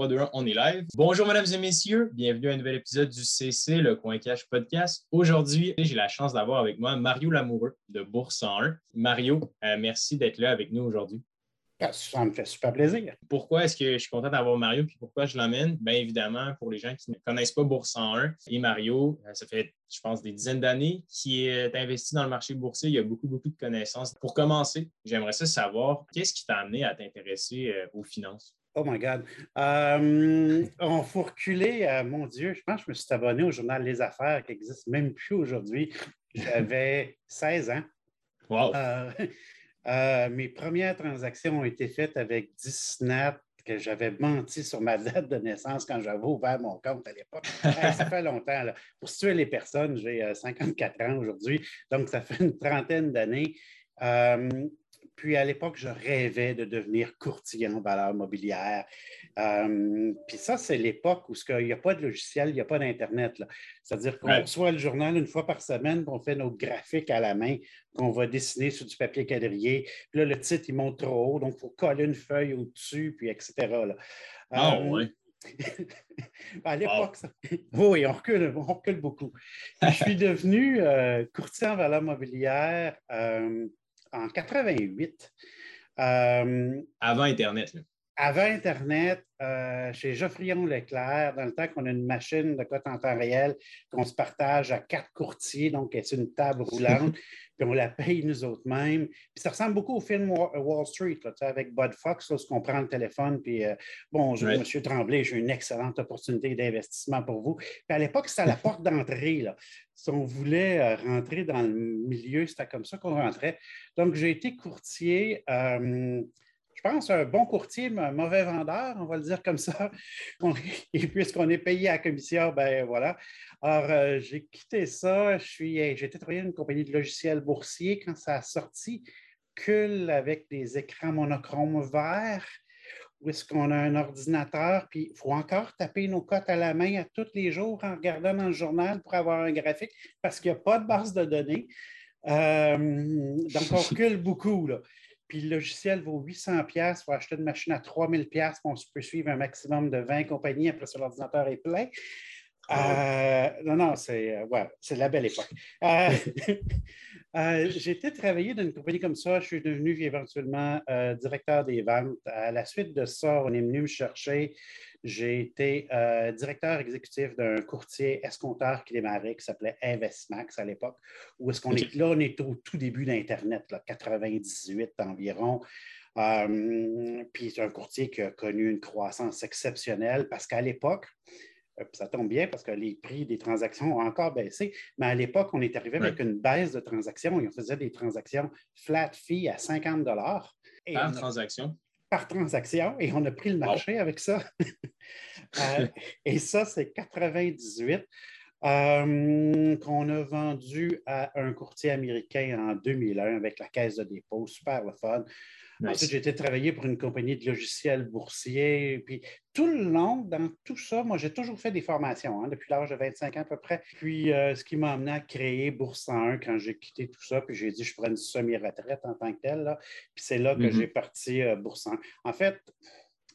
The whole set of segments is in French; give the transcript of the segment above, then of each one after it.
3, 2, 1, on est live. Bonjour, mesdames et messieurs. Bienvenue à un nouvel épisode du CC, le Coin Cash Podcast. Aujourd'hui, j'ai la chance d'avoir avec moi Mario Lamoureux de Bourse 101. Mario, euh, merci d'être là avec nous aujourd'hui. Ah, ça me fait super plaisir. Pourquoi est-ce que je suis content d'avoir Mario et pourquoi je l'emmène? Bien évidemment, pour les gens qui ne connaissent pas Bourse 101 et Mario, euh, ça fait, je pense, des dizaines d'années qu'il est investi dans le marché boursier. Il y a beaucoup, beaucoup de connaissances. Pour commencer, j'aimerais ça savoir, qu'est-ce qui t'a amené à t'intéresser euh, aux finances? Oh my God. Euh, on faut reculer, mon Dieu, je pense que je me suis abonné au journal Les Affaires qui n'existe même plus aujourd'hui. J'avais 16 ans. Wow. Euh, mes premières transactions ont été faites avec Disney, que j'avais menti sur ma date de naissance quand j'avais ouvert mon compte à l'époque. ça fait longtemps. Pour situer les personnes, j'ai 54 euh, ans aujourd'hui, donc ça fait une trentaine d'années. Euh, puis à l'époque, je rêvais de devenir courtier en valeur mobilière. Euh, puis ça, c'est l'époque où il n'y a pas de logiciel, il n'y a pas d'Internet. C'est-à-dire qu'on reçoit le journal une fois par semaine, on fait nos graphiques à la main, qu'on va dessiner sur du papier quadrillé. Puis là, le titre, il monte trop haut, donc il faut coller une feuille au-dessus, puis etc. Ah euh, oui. à l'époque, oui, on recule, on recule beaucoup. je suis devenu euh, courtier en valeur mobilière en 88. Euh, avant Internet. Avant Internet, euh, chez Geoffrion Leclerc, dans le temps qu'on a une machine de cote en temps réel qu'on se partage à quatre courtiers, donc c'est une table roulante, puis on la paye nous autres mêmes. Puis ça ressemble beaucoup au film Wall Street, avec Bud Fox, là, qu'on prend le téléphone, puis euh, bonjour, M. Tremblay, j'ai une excellente opportunité d'investissement pour vous. Puis à l'époque, c'était la porte d'entrée. Si on voulait euh, rentrer dans le milieu, c'était comme ça qu'on rentrait. Donc, j'ai été courtier je pense, un bon courtier, un mauvais vendeur, on va le dire comme ça. Et puisqu'on est payé à la commission, ben voilà. Alors, euh, j'ai quitté ça. J'ai été travailler dans une compagnie de logiciels boursiers quand ça a sorti. Cul avec des écrans monochromes verts où est-ce qu'on a un ordinateur, puis il faut encore taper nos cotes à la main à tous les jours en regardant dans le journal pour avoir un graphique parce qu'il n'y a pas de base de données. Euh, donc, on recule beaucoup. Là puis le logiciel vaut 800 pièces pour acheter une machine à 3000 pièces, on peut suivre un maximum de 20 compagnies, après ça, l'ordinateur est plein. Euh, non, non, c'est euh, c'est la belle époque. Euh, j'ai été travailler dans une compagnie comme ça. Je suis devenu éventuellement directeur des ventes. À la suite de ça, on est venu me chercher j'ai été euh, directeur exécutif d'un courtier escompteur qui démarrait, qui s'appelait Investmax à l'époque, où est-ce qu'on est là, on est au tout début d'Internet, 98 environ. Euh, puis c'est un courtier qui a connu une croissance exceptionnelle parce qu'à l'époque, euh, ça tombe bien parce que les prix des transactions ont encore baissé, mais à l'époque, on est arrivé avec une baisse de transactions et on faisait des transactions flat fee à 50 dollars. Par transaction? Par transaction et on a pris le marché avec ça. Euh, et ça, c'est 98 euh, qu'on a vendu à un courtier américain en 2001 avec la caisse de dépôt. Super le fun. Ensuite, j'ai été travailler pour une compagnie de logiciels boursiers. Puis tout le long, dans tout ça, moi, j'ai toujours fait des formations hein, depuis l'âge de 25 ans à peu près. Puis euh, ce qui m'a amené à créer Bourse 101 quand j'ai quitté tout ça, puis j'ai dit je prends une semi-retraite en tant que telle. Puis c'est là que mm-hmm. j'ai parti euh, Bourse 101. En fait,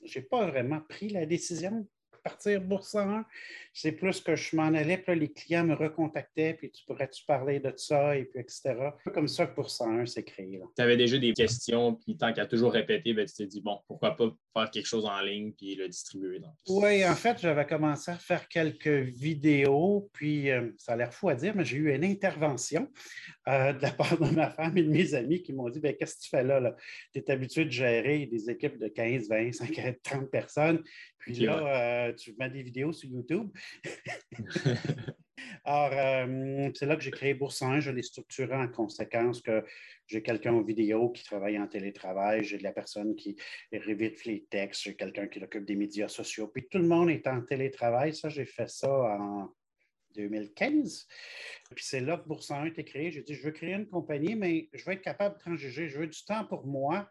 je n'ai pas vraiment pris la décision partir Bourse 1. C'est plus que je m'en allais, puis les clients me recontactaient, puis tu pourrais-tu parler de ça, et puis etc. Comme ça que Bourse 1 s'est créé. Tu avais déjà des questions, puis tant qu'à toujours répéter, ben, tu t'es dit, bon, pourquoi pas faire quelque chose en ligne, puis le distribuer. Oui, en fait, j'avais commencé à faire quelques vidéos, puis euh, ça a l'air fou à dire, mais j'ai eu une intervention euh, de la part de ma femme et de mes amis qui m'ont dit, ben, qu'est-ce que tu fais là? là? Tu es habitué de gérer des équipes de 15, 20, 50, 30 personnes, puis là, euh, tu mets des vidéos sur YouTube. Alors, euh, c'est là que j'ai créé Bourse 1. Je l'ai structuré en conséquence que j'ai quelqu'un en vidéo qui travaille en télétravail, j'ai de la personne qui révérifie les textes, j'ai quelqu'un qui s'occupe des médias sociaux. Puis tout le monde est en télétravail. Ça, j'ai fait ça en 2015. Puis c'est là que Bourse 1 a été créé. J'ai dit, je veux créer une compagnie, mais je veux être capable de transiger. Je veux du temps pour moi.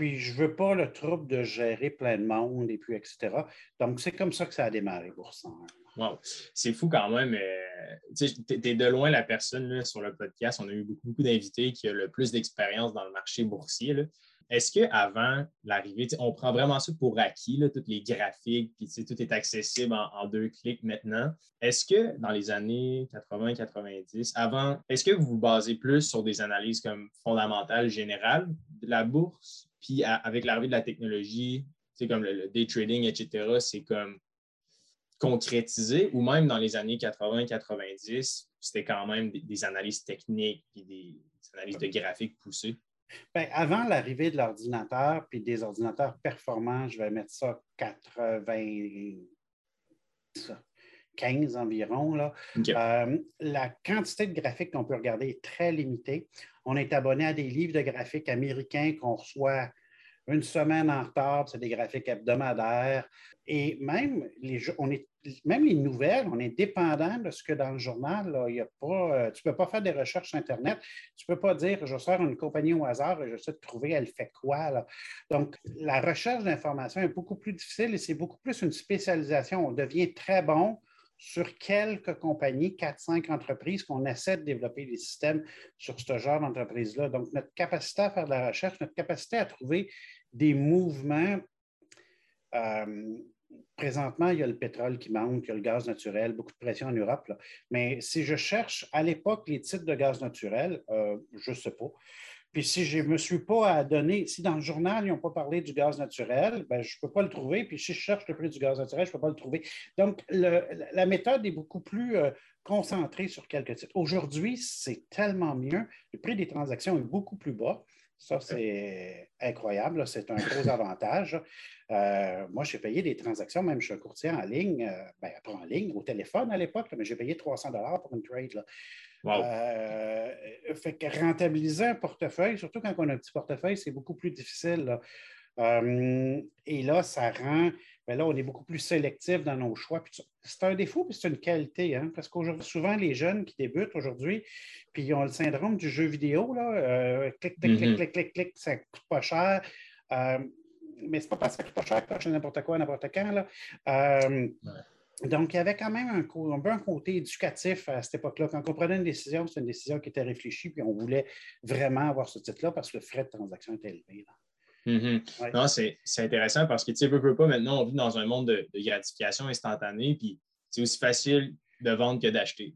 Puis je ne veux pas le trouble de gérer plein de monde et puis etc. Donc, c'est comme ça que ça a démarré, Boursan. Wow. C'est fou quand même. Euh, tu es de loin la personne sur le podcast. On a eu beaucoup, d'invités qui ont le plus d'expérience dans le marché boursier. est-ce qu'avant l'arrivée, on prend vraiment ça pour acquis, là, tous les graphiques, puis tout est accessible en, deux clics maintenant. Est-ce que dans les années 80-90, avant, est-ce que vous vous basez plus sur des analyses comme fondamentales, générales de la bourse, puis avec l'arrivée de la technologie, comme le, day trading, etc., c'est comme concrétisé, ou même dans les années 80-90, c'était quand même des, analyses techniques et des, analyses de graphiques poussées? Bien, avant l'arrivée de l'ordinateur puis des ordinateurs performants, je vais mettre ça 95 environ, là, euh, la quantité de graphiques qu'on peut regarder est très limitée. On est abonné à des livres de graphiques américains qu'on reçoit une semaine en retard, c'est des graphiques hebdomadaires. Et même les, on est, même les nouvelles, on est dépendant de ce que dans le journal, il y a pas, euh, tu ne peux pas faire des recherches sur Internet. Tu ne peux pas dire, je sors une compagnie au hasard et j'essaie de trouver, elle fait quoi. Donc, la recherche d'informations est beaucoup plus difficile et c'est beaucoup plus une spécialisation. On devient très bon sur quelques compagnies, 4-5 entreprises, qu'on essaie de développer des systèmes sur ce genre d'entreprise-là. Donc, notre capacité à faire de la recherche, notre capacité à trouver des mouvements. Euh, présentement, il y a le pétrole qui manque, il y a le gaz naturel, beaucoup de pression en Europe. Mais si je cherche à l'époque les titres de gaz naturel, euh, je ne sais pas. Puis si je ne me suis pas à donner, si dans le journal, ils n'ont pas parlé du gaz naturel, ben, je ne peux pas le trouver. Puis si je cherche le prix du gaz naturel, je ne peux pas le trouver. Donc, la méthode est beaucoup plus euh, concentrée sur quelques titres. Aujourd'hui, c'est tellement mieux. Le prix des transactions est beaucoup plus bas. Ça, c'est incroyable. C'est un gros avantage. Euh, moi, j'ai payé des transactions, même je suis un courtier en ligne, euh, ben, pas en ligne, au téléphone à l'époque, mais j'ai payé 300 pour une trade. Euh, fait que rentabiliser un portefeuille, surtout quand on a un petit portefeuille, c'est beaucoup plus difficile. et là, ça rend mais là, on est beaucoup plus sélectif dans nos choix. C'est un défaut, puis c'est une qualité, hein, parce qu'aujourd'hui, souvent, les jeunes qui débutent aujourd'hui, puis ils ont le syndrome du jeu vidéo, là, euh, clic, clic, clic, mm-hmm. clic, clic, clic, ça ne coûte pas cher. Euh, mais ce n'est pas parce que ça coûte pas cher que je n'importe quoi, n'importe quand. Là. Euh, donc, il y avait quand même un, un, côté éducatif à cette époque-là. Quand on prenait une décision, c'était une décision qui était réfléchie, puis on voulait vraiment avoir ce titre-là parce que le frais de transaction était élevé. Mm-hmm. Non, c'est intéressant parce que tu sais, peu, pas, maintenant, on vit dans un monde de, gratification instantanée, puis c'est aussi facile de vendre que d'acheter.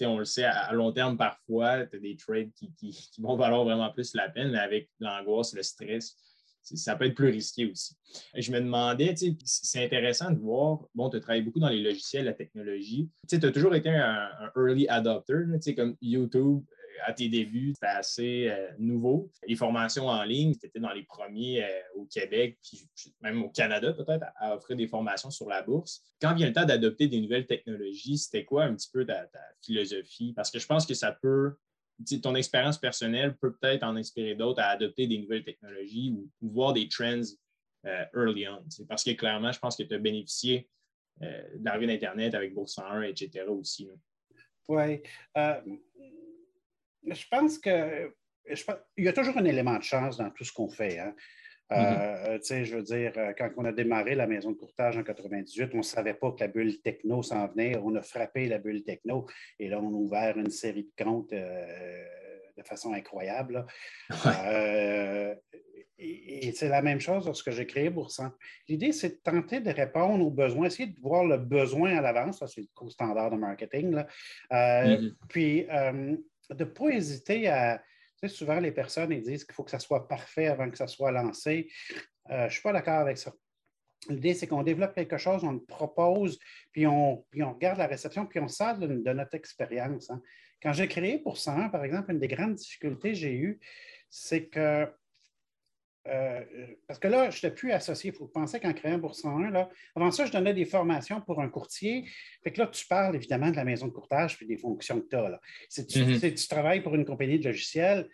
On le sait, à, long terme, parfois, tu as des trades qui, vont valoir vraiment plus la peine, mais avec l'angoisse, le stress, ça peut être plus risqué aussi. Je me demandais, c'est intéressant de voir, bon, tu travailles beaucoup dans les logiciels, la technologie. Tu as toujours été un, early adopter, comme YouTube, à tes débuts, c'était assez euh, nouveau. Les formations en ligne, tu étais dans les premiers euh, au Québec, puis même au Canada peut-être, à, offrir des formations sur la bourse. Quand vient le temps d'adopter des nouvelles technologies, c'était quoi un petit peu ta, philosophie? Parce que je pense que ça peut, ton expérience personnelle peut peut-être en inspirer d'autres à adopter des nouvelles technologies ou, voir des trends euh, early on. Parce que clairement, je pense que tu as bénéficié de l'arrivée d'Internet avec Bourse 101, etc. aussi. Oui je pense que il y a toujours un élément de chance dans tout ce qu'on fait. Hein. Mm-hmm. Euh, je veux dire, euh, quand on a démarré la maison de courtage en 98, on ne savait pas que la bulle techno s'en venait. On a frappé la bulle techno et là, on a ouvert une série de comptes euh, de façon incroyable. et, c'est la même chose lorsque j'ai créé Boursan. L'idée, c'est de tenter de répondre aux besoins, essayer de voir le besoin à l'avance. Ça, c'est le cours standard de marketing. Là. Mm-hmm. Puis, de ne pas hésiter à. Souvent, les personnes disent qu'il faut que ça soit parfait avant que ça soit lancé. Euh, je ne suis pas d'accord avec ça. L'idée, c'est qu'on développe quelque chose, on le propose, puis on, puis regarde la réception, puis on sort de, notre expérience. Hein. Quand j'ai créé pour 101, par exemple, une des grandes difficultés que j'ai eues, c'est que euh, parce que là, je n'étais plus associé. Il faut penser qu'en créant Bourse 101, là, avant ça, je donnais des formations pour un courtier. Fait que là, tu parles évidemment de la maison de courtage puis des fonctions que tu as. Si tu, tu, travailles pour une compagnie de logiciels,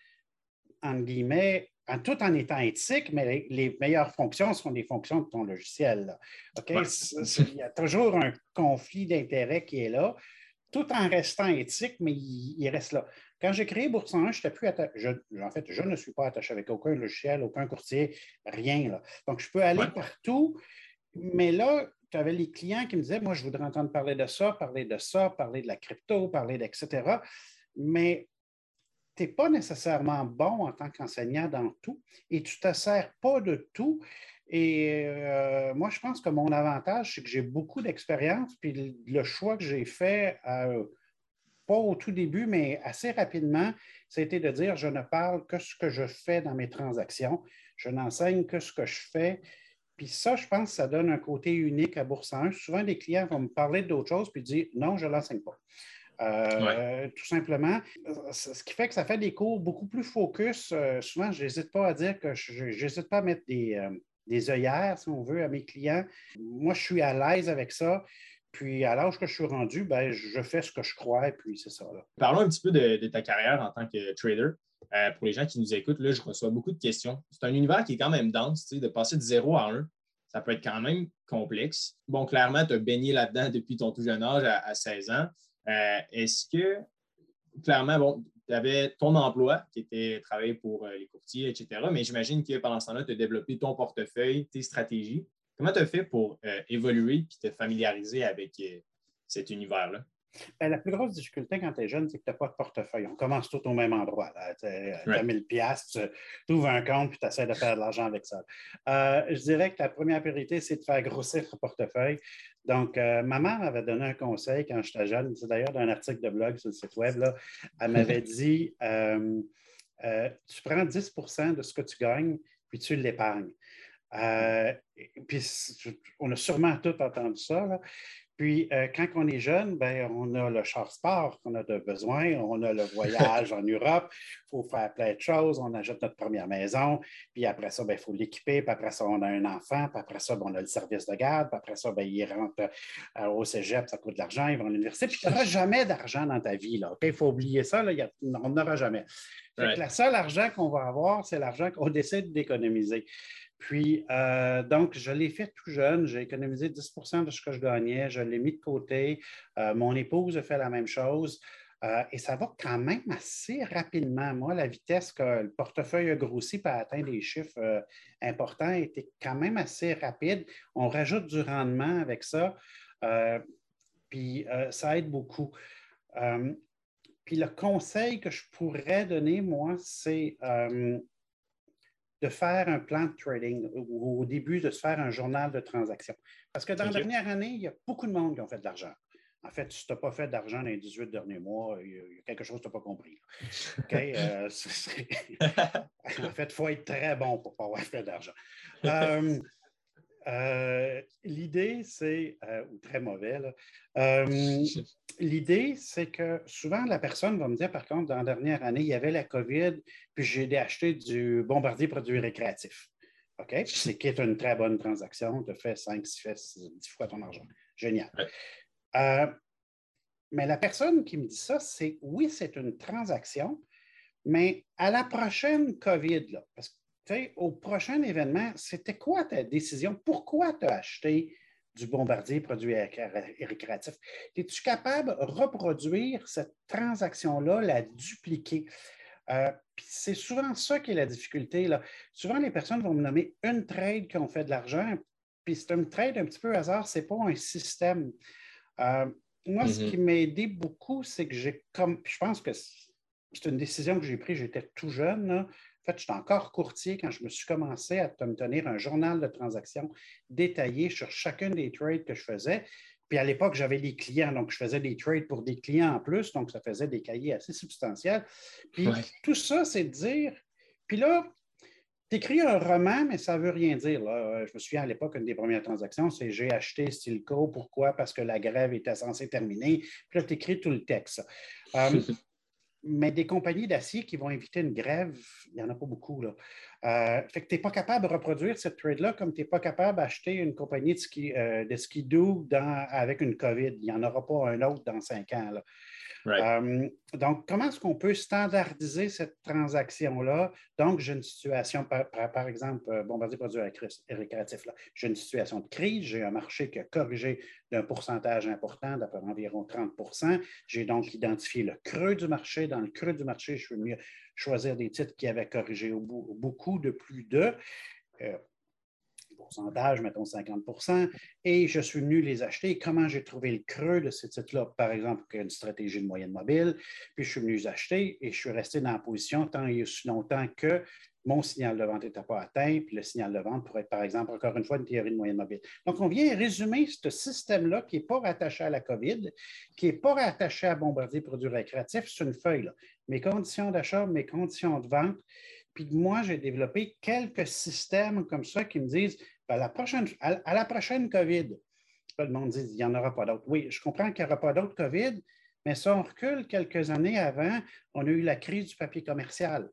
en guillemets, en, tout en étant éthique, mais les, meilleures fonctions sont des fonctions de ton logiciel. OK? Il y a toujours un conflit d'intérêts qui est là, tout en restant éthique, mais il reste là. Quand j'ai créé Bourse 1, je plus. En fait, je ne suis pas attaché avec aucun logiciel, aucun courtier, rien. Là. Donc, je peux aller partout. Mais là, tu avais les clients qui me disaient Moi, je voudrais entendre parler de ça, parler de ça, parler de la crypto, parler d'etc. Mais tu n'es pas nécessairement bon en tant qu'enseignant dans tout et tu ne te sers pas de tout. Et euh, moi, je pense que mon avantage, c'est que j'ai beaucoup d'expérience, puis le, choix que j'ai fait, euh, pas au tout début, mais assez rapidement, c'était de dire je ne parle que ce que je fais dans mes transactions, je n'enseigne que ce que je fais. Puis ça, je pense ça donne un côté unique à Bourse 1. Souvent, des clients vont me parler d'autres choses puis dire non, je ne l'enseigne pas. Euh, tout simplement. Ce qui fait que ça fait des cours beaucoup plus focus. Euh, souvent, je n'hésite pas à dire que je n'hésite pas à mettre des, euh, des œillères, si on veut, à mes clients. Moi, je suis à l'aise avec ça. Puis à l'âge que je suis rendu, ben, je fais ce que je crois et puis c'est ça. Parlons un petit peu de, ta carrière en tant que trader. pour les gens qui nous écoutent, là, je reçois beaucoup de questions. C'est un univers qui est quand même dense, de passer de 0 à 1. Ça peut être quand même complexe. Bon, clairement, tu as baigné là-dedans depuis ton tout jeune âge à 16 ans. Euh, est-ce que, clairement, bon, tu avais ton emploi qui était travailler pour euh, les courtiers, etc. Mais j'imagine que pendant ce temps-là, tu as développé ton portefeuille, tes stratégies. Comment tu as fait pour euh, évoluer et te familiariser avec cet univers-là? Ben, la plus grosse difficulté quand tu es jeune, c'est que tu n'as pas de portefeuille. On commence tout au même endroit. Tu as 1000 pièces, tu ouvres un compte puis tu essaies de faire de l'argent avec ça. je dirais que la première priorité, c'est de faire grossir ton portefeuille. Donc, euh, ma mère m'avait donné un conseil quand j'étais jeune. C'est d'ailleurs d'un article de blog sur le site web. Là. Elle m'avait dit euh, euh, Tu prends 10% de ce que tu gagnes, puis tu l'épargnes. Puis, on a sûrement tout entendu ça. Là. Puis, euh, quand on est jeune, ben, on a le char sport qu'on a de besoin, on a le voyage en Europe, il faut faire plein de choses, on achète notre première maison, puis après ça, ben, il faut l'équiper, puis après ça, on a un enfant, puis après ça, ben, on a le service de garde, puis après ça, ben, il rentre euh, au cégep, ça coûte de l'argent, il va à l'université, puis tu n'auras jamais d'argent dans ta vie. Il faut oublier ça, là, on n'aura jamais. Le seul argent qu'on va avoir, c'est l'argent qu'on décide d'économiser. Puis, euh, donc, je l'ai fait tout jeune. J'ai économisé 10% de ce que je gagnais. Je l'ai mis de côté. Euh, mon épouse a fait la même chose. Euh, et ça va quand même assez rapidement. Moi, la vitesse que le portefeuille a grossi pour atteindre des chiffres importants était quand même assez rapide. On rajoute du rendement avec ça. puis, ça aide beaucoup. puis, le conseil que je pourrais donner, moi, c'est de faire un plan de trading ou au début de se faire un journal de transaction. Parce que dans la dernière année, il y a beaucoup de monde qui ont fait de l'argent. En fait, si tu n'as pas fait d'argent dans les 18 derniers mois, il y a quelque chose que tu n'as pas compris. Euh, en fait, il faut être très bon pour ne pas avoir fait d'argent. Euh, euh, l'idée, c'est, euh, ou très mauvais, euh, l'idée, c'est que souvent la personne va me dire, par contre, dans la dernière année, il y avait la COVID, puis j'ai acheté du bombardier produits récréatifs. OK? C'est qui est une très bonne transaction. Tu fais 5, 6, 10 fois ton argent. Génial. mais la personne qui me dit ça, c'est oui, c'est une transaction, mais à la prochaine COVID, là, parce que au prochain événement, c'était quoi ta décision? Pourquoi tu as acheté du bombardier produit récréatif? Es-tu capable de reproduire cette transaction-là, la dupliquer? Euh, c'est souvent ça qui est la difficulté. Là. Souvent, les personnes vont me nommer une trade qui ont fait de l'argent, puis c'est une trade un petit peu hasard, ce n'est pas un système. Euh, moi, ce mm-hmm. qui m'a aidé beaucoup, c'est que j'ai comme. Je pense que c'est une décision que j'ai prise, j'étais tout jeune. Là. En fait, j'étais encore courtier quand je me suis commencé à me tenir un journal de transactions détaillé sur chacun des trades que je faisais. Puis à l'époque, j'avais des clients, donc je faisais des trades pour des clients en plus, donc ça faisait des cahiers assez substantiels. Puis tout ça, c'est de dire, puis là, tu écris un roman, mais ça ne veut rien dire. Je me souviens à l'époque, une des premières transactions, c'est j'ai acheté Stilco. Pourquoi? Parce que la grève était censée terminer. Puis là, tu écris tout le texte. Euh, mais des compagnies d'acier qui vont éviter une grève, il n'y en a pas beaucoup. Là. Euh, fait que tu n'es pas capable de reproduire cette trade-là comme tu n'es pas capable d'acheter une compagnie de ski, euh, avec une COVID. Il n'y en aura pas un autre dans cinq ans. Euh, donc, comment est-ce qu'on peut standardiser cette transaction-là? Donc, j'ai une situation, par, exemple, euh, Bombardier Produits récréatifs, j'ai une situation de crise, j'ai un marché qui a corrigé d'un pourcentage important, d'après environ 30% J'ai donc identifié le creux du marché. Dans le creux du marché, je veux mieux choisir des titres qui avaient corrigé beaucoup de plus de. Euh, pourcentage, mettons 50% et je suis venu les acheter. Comment j'ai trouvé le creux de ces titres-là? Par exemple, une stratégie de moyenne mobile, puis je suis venu les acheter et je suis resté dans la position tant et aussi longtemps que mon signal de vente n'était pas atteint, puis le signal de vente pourrait être, par exemple, encore une fois, une théorie de moyenne mobile. Donc, on vient résumer ce système-là qui n'est pas rattaché à la COVID, qui n'est pas rattaché à Bombardier Produits récréatifs, c'est une feuille. Là. Mes conditions d'achat, mes conditions de vente. Puis moi, j'ai développé quelques systèmes comme ça qui me disent, ben, à, la prochaine, à, la prochaine COVID, le monde dit, il n'y en aura pas d'autres. Oui, je comprends qu'il n'y aura pas d'autres COVID, mais si on recule quelques années avant, on a eu la crise du papier commercial.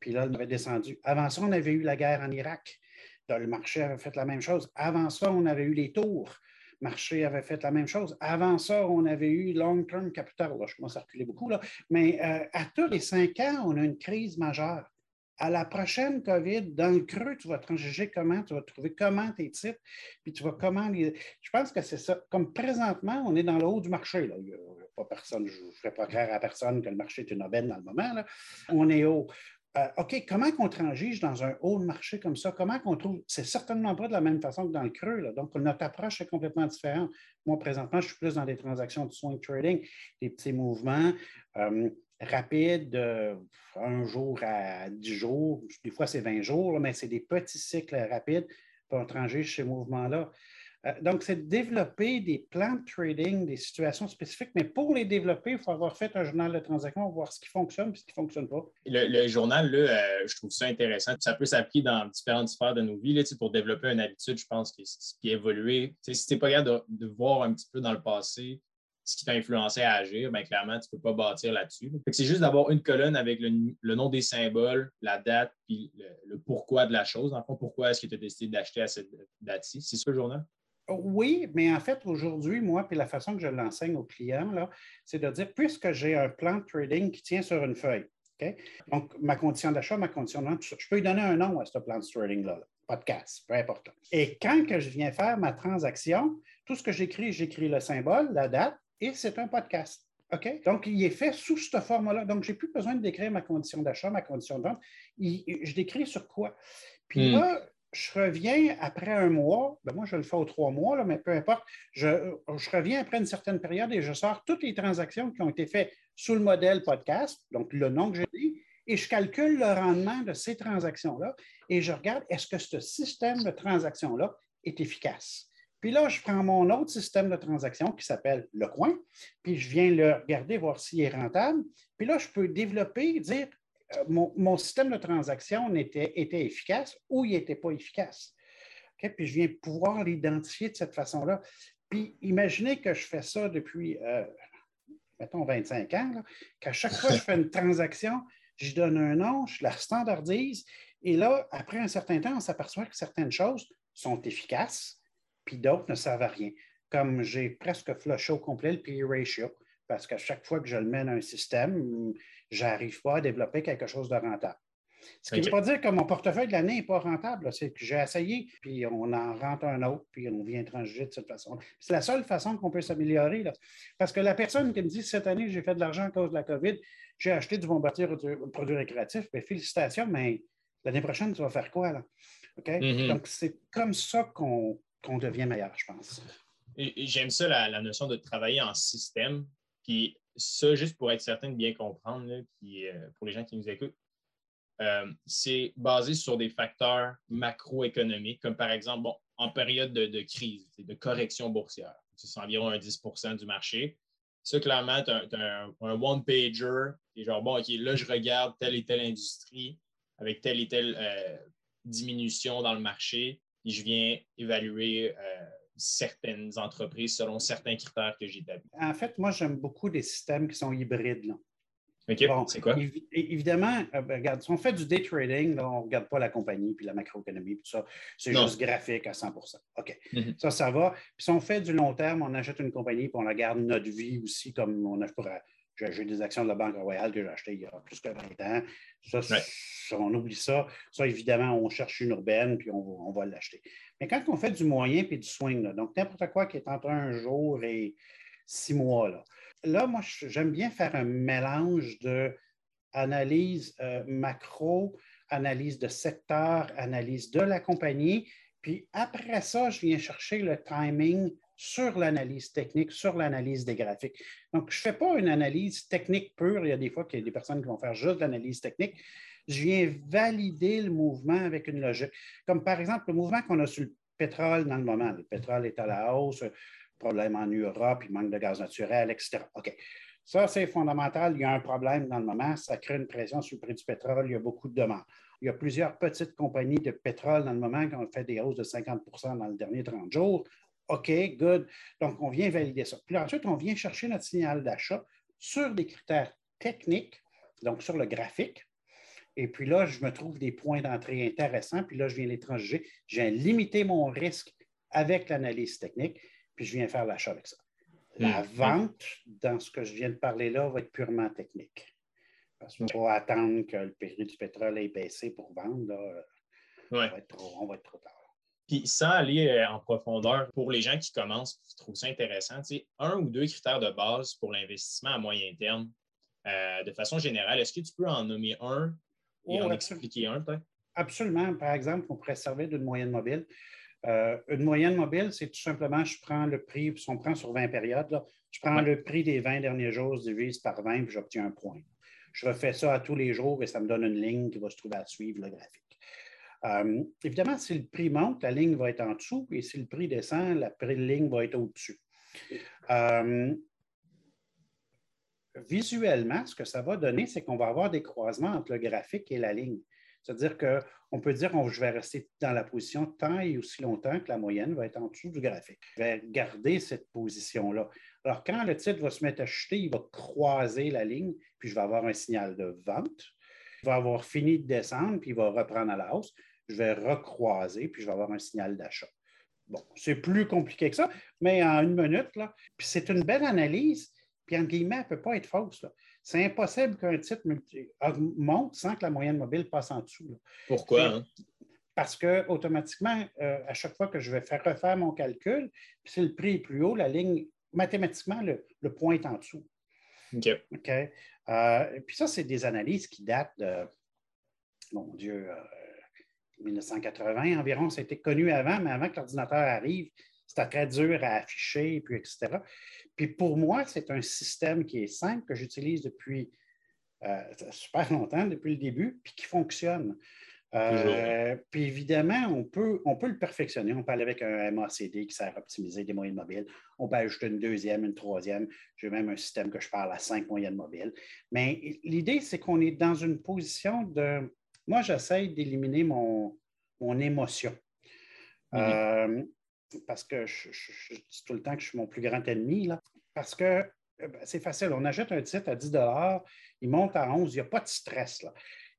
Puis là, on avait descendu. Avant ça, on avait eu la guerre en Irak. le marché avait fait la même chose. Avant ça, on avait eu les tours. Le marché avait fait la même chose. Avant ça, on avait eu long-term capital. je commence à reculer beaucoup, là. mais euh, à tous les cinq ans, on a une crise majeure. À la prochaine COVID, dans le creux, tu vas transiger comment, tu vas trouver comment tes titres, puis tu vas comment les. Je pense que c'est ça. Comme présentement, on est dans le haut du marché. Là. Il n'y a, pas personne, je ne ferai pas croire à personne que le marché est une aubaine dans le moment. Là. On est haut. Euh, OK, comment on transige dans un haut marché comme ça? Comment qu'on trouve? C'est certainement pas de la même façon que dans le creux. Donc, notre approche est complètement différente. Moi, présentement, je suis plus dans des transactions de swing trading, des petits mouvements euh, rapides, un jour à dix jours. Des fois, c'est 20 jours, mais c'est des petits cycles rapides pour transige ces mouvements-là. Euh, donc, c'est de développer des plans de trading, des situations spécifiques, mais pour les développer, il faut avoir fait un journal de transaction, voir ce qui fonctionne et ce qui ne fonctionne pas. Le, journal, euh, je trouve ça intéressant. Ça peut s'appliquer dans différentes sphères de nos vies. Là, pour développer une habitude, je pense que ce qui a évolué, si tu n'es pas capable de, voir un petit peu dans le passé ce qui t'a influencé à agir, bien, clairement, tu ne peux pas bâtir là-dessus. C'est juste d'avoir une colonne avec le, nom des symboles, la date, puis le, pourquoi de la chose. En fond, pourquoi est-ce que tu as décidé d'acheter à cette date-ci? C'est ça le journal? Oui, mais en fait, aujourd'hui, moi, puis la façon que je l'enseigne aux clients, c'est de dire, puisque j'ai un plan de trading qui tient sur une feuille, donc ma condition d'achat, ma condition de vente, je peux lui donner un nom à ce plan de trading-là, podcast, peu importe. Et quand que je viens faire ma transaction, tout ce que j'écris, j'écris le symbole, la date, et c'est un podcast. OK? Donc, il est fait sous ce format-là. Donc, je n'ai plus besoin de décrire ma condition d'achat, ma condition de vente. je décris sur quoi? Puis hmm. là, je reviens après un mois, ben moi je le fais aux trois mois, là, mais peu importe, je, reviens après une certaine période et je sors toutes les transactions qui ont été faites sous le modèle podcast, donc le nom que j'ai dit, et je calcule le rendement de ces transactions-là et je regarde est-ce que ce système de transactions-là est efficace? Puis là, je prends mon autre système de transaction qui s'appelle le coin, puis je viens le regarder, voir s'il est rentable. Puis là, je peux développer, dire euh, mon, système de transaction était, était efficace ou il n'était pas efficace. Puis je viens pouvoir l'identifier de cette façon-là. Puis imaginez que je fais ça depuis, euh, mettons, 25 ans, qu'à chaque fois que je fais une transaction, je donne un nom, je la standardise, et là, après un certain temps, on s'aperçoit que certaines choses sont efficaces, puis d'autres ne servent à rien. Comme j'ai presque flushé au complet le PE ratio, parce qu'à chaque fois que je le mets dans un système, je n'arrive pas à développer quelque chose de rentable. Ce qui ne veut pas dire que mon portefeuille de l'année n'est pas rentable. C'est que j'ai essayé, puis on en rentre un autre, puis on vient transiger de cette façon. C'est la seule façon qu'on peut s'améliorer. Parce que la personne qui me dit cette année, j'ai fait de l'argent à cause de la COVID, j'ai acheté du bombardier de produits récréatifs, bien, félicitations, mais l'année prochaine, tu vas faire quoi? Là? Mm-hmm. Donc, c'est comme ça qu'on devient meilleur, je pense. J'aime ça, la, notion de travailler en système. Puis ça, juste pour être certain de bien comprendre, euh, pour les gens qui nous écoutent, euh, c'est basé sur des facteurs macroéconomiques, comme par exemple, bon, en période de, crise, de correction boursière, c'est environ un 10% du marché. Ça, clairement, tu un, one-pager, et genre, bon, OK, là, je regarde telle et telle industrie avec telle et telle euh, diminution dans le marché, je viens évaluer certaines entreprises selon certains critères que j'ai établis. En fait, moi, j'aime beaucoup des systèmes qui sont hybrides. Là. OK, c'est quoi? évidemment, euh, ben, regarde, si on fait du day trading, on ne regarde pas la compagnie puis la macroéconomie puis tout ça. C'est juste graphique à 100% OK. Mm-hmm. Ça, ça va. Puis si on fait du long terme, on achète une compagnie puis on regarde notre vie aussi comme on a pour j'ai des actions de la Banque Royale que j'ai achetées il y a plus que 20 ans. Ça, on oublie ça. Ça, évidemment, on cherche une urbaine, puis on, va l'acheter. Mais quand on fait du moyen puis du swing, donc n'importe quoi qui est entre un jour et six mois, là, là moi, j'aime bien faire un mélange de analyse euh, macro, analyse de secteur, analyse de la compagnie Puis après ça, je viens chercher le timing sur l'analyse technique, sur l'analyse des graphiques. Donc, je ne fais pas une analyse technique pure. Il y a des fois qu'il y a des personnes qui vont faire juste l'analyse technique. Je viens valider le mouvement avec une logique. Comme par exemple, le mouvement qu'on a sur le pétrole dans le moment. Le pétrole est à la hausse, problème en Europe, il manque de gaz naturel, etc. OK. Ça, c'est fondamental. Il y a un problème dans le moment. Ça crée une pression sur le prix du pétrole. Il y a beaucoup de demandes. Il y a plusieurs petites compagnies de pétrole dans le moment qui ont fait des hausses de 50% dans les derniers 30 jours. OK, good. Donc, on vient valider ça. Puis ensuite, on vient chercher notre signal d'achat sur des critères techniques, donc sur le graphique. Et puis là, je me trouve des points d'entrée intéressants. Puis là, je viens les. Je viens limiter mon risque avec l'analyse technique. Puis je viens faire l'achat avec ça. La hmm. vente, dans ce que je viens de parler là, va être purement technique. Parce qu'il faut attendre que le prix du pétrole ait baissé pour vendre. on, va être trop, tard. Puis sans aller euh, en profondeur, pour les gens qui commencent qui trouvent ça intéressant, un ou deux critères de base pour l'investissement à moyen terme, euh, de façon générale, est-ce que tu peux en nommer un et en expliquer un peut-être? Absolument. Par exemple, on pourrait servir d'une moyenne mobile. Euh, une moyenne mobile, c'est tout simplement, je prends le prix, si on prend sur 20 périodes, je prends le prix des 20 derniers jours, je divise par 20, puis j'obtiens un point. Je refais ça à tous les jours et ça me donne une ligne qui va se trouver à suivre le graphique. Euh, évidemment, si le prix monte, la ligne va être en dessous, et si le prix descend, la ligne va être au-dessus. Euh, visuellement, ce que ça va donner, c'est qu'on va avoir des croisements entre le graphique et la ligne. C'est-à-dire qu'on peut dire que je vais rester dans la position tant et aussi longtemps que la moyenne va être en dessous du graphique. Je vais garder cette position-là. Alors, quand le titre va se mettre à chuter, il va croiser la ligne, puis je vais avoir un signal de vente. Il va avoir fini de descendre, puis il va reprendre à la hausse. Je vais recroiser, puis je vais avoir un signal d'achat. Bon, c'est plus compliqué que ça, mais en une minute, là, puis c'est une belle analyse, puis en guillemets, elle ne peut pas être fausse. C'est impossible qu'un titre monte sans que la moyenne mobile passe en dessous. Pourquoi? Hein? Parce que automatiquement, euh, à chaque fois que je vais faire refaire mon calcul, puis si le prix est plus haut, la ligne, mathématiquement, le, point est en dessous. OK. OK? Euh, puis ça, c'est des analyses qui datent de, mon Dieu, 1980 euh, environ. Ça a été connu avant, mais avant que l'ordinateur arrive, c'était très dur à afficher, puis etc. Puis pour moi, c'est un système qui est simple, que j'utilise depuis euh, super longtemps, depuis le début, puis qui fonctionne. Euh, puis évidemment, on peut, on peut le perfectionner. On parle avec un MACD qui sert à optimiser des moyennes mobiles. On peut ajouter une deuxième, une troisième. J'ai même un système que je parle à cinq moyennes mobiles. Mais l'idée, c'est qu'on est dans une position de. Moi, j'essaie d'éliminer mon, mon émotion. Euh, parce que je, dis tout le temps que je suis mon plus grand ennemi, là, parce que euh, ben, c'est facile. On achète un titre à 10 il monte à 11, il n'y a pas de stress. Là.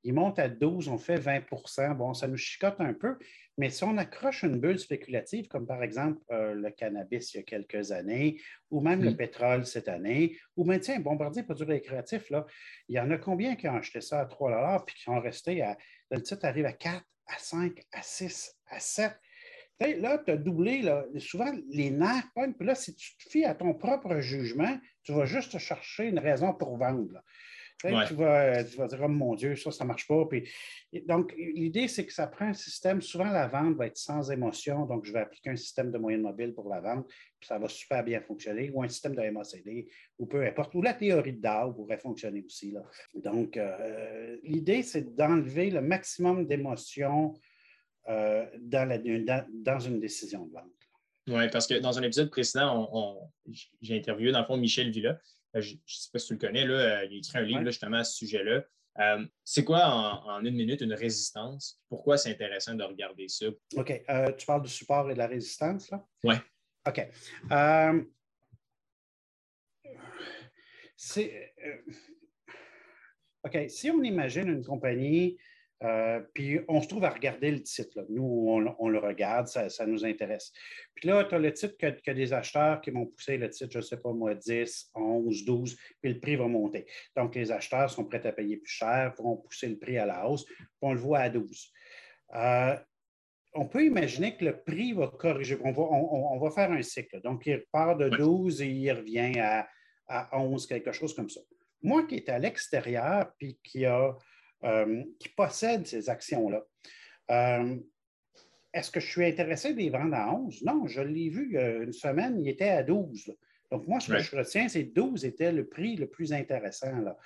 Il monte à 12, on fait 20% Bon, ça nous chicote un peu, mais si on accroche une bulle spéculative, comme par exemple euh, le cannabis il y a quelques années, ou même le pétrole cette année, ou même, tiens, Bombardier du récréatif, là, il y en a combien qui ont acheté ça à 3 puis qui ont resté à. Le titre arrive à 4, à 5, à 6, à 7 là, tu as doublé, là, souvent les nerfs puis là, si tu te fies à ton propre jugement, tu vas juste chercher une raison pour vendre. Tu, vas, dire, oh mon Dieu, ça, ça ne marche pas. Puis, donc, l'idée, c'est que ça prend un système. Souvent, la vente va être sans émotion. Donc, je vais appliquer un système de moyenne mobile pour la vente, puis ça va super bien fonctionner, ou un système de MACD, ou peu importe. Ou la théorie de Dow pourrait fonctionner aussi. Là. Donc, euh, l'idée, c'est d'enlever le maximum d'émotion euh, dans, dans, une décision de vente. Oui, parce que dans un épisode précédent, j'ai interviewé dans le fond Michel Villa. Euh, je ne sais pas si tu le connais, là, euh, il a écrit un livre justement à ce sujet-là. c'est quoi en, une minute une résistance? Pourquoi c'est intéressant de regarder ça? OK. tu parles du support et de la résistance, là? Oui. OK. OK. Si on imagine une compagnie euh, puis on se trouve à regarder le titre. Nous, on, le regarde, ça, nous intéresse. Puis là, tu as le titre que, que, des acheteurs qui vont pousser le titre, je ne sais pas moi, 10, 11, 12, puis le prix va monter. Donc, les acheteurs sont prêts à payer plus cher, vont pousser le prix à la hausse, puis on le voit à 12. Euh, on peut imaginer que le prix va corriger. On va, on, va faire un cycle. Donc, il part de 12 et il revient à, à 11, quelque chose comme ça. Moi qui est à l'extérieur, puis qui a euh, qui possèdent ces actions-là. Euh, est-ce que je suis intéressé des vendre à 11? Non, je l'ai vu il y a une semaine, il était à 12. Donc, moi, ce que je retiens, c'est 12 était le prix le plus intéressant. Là.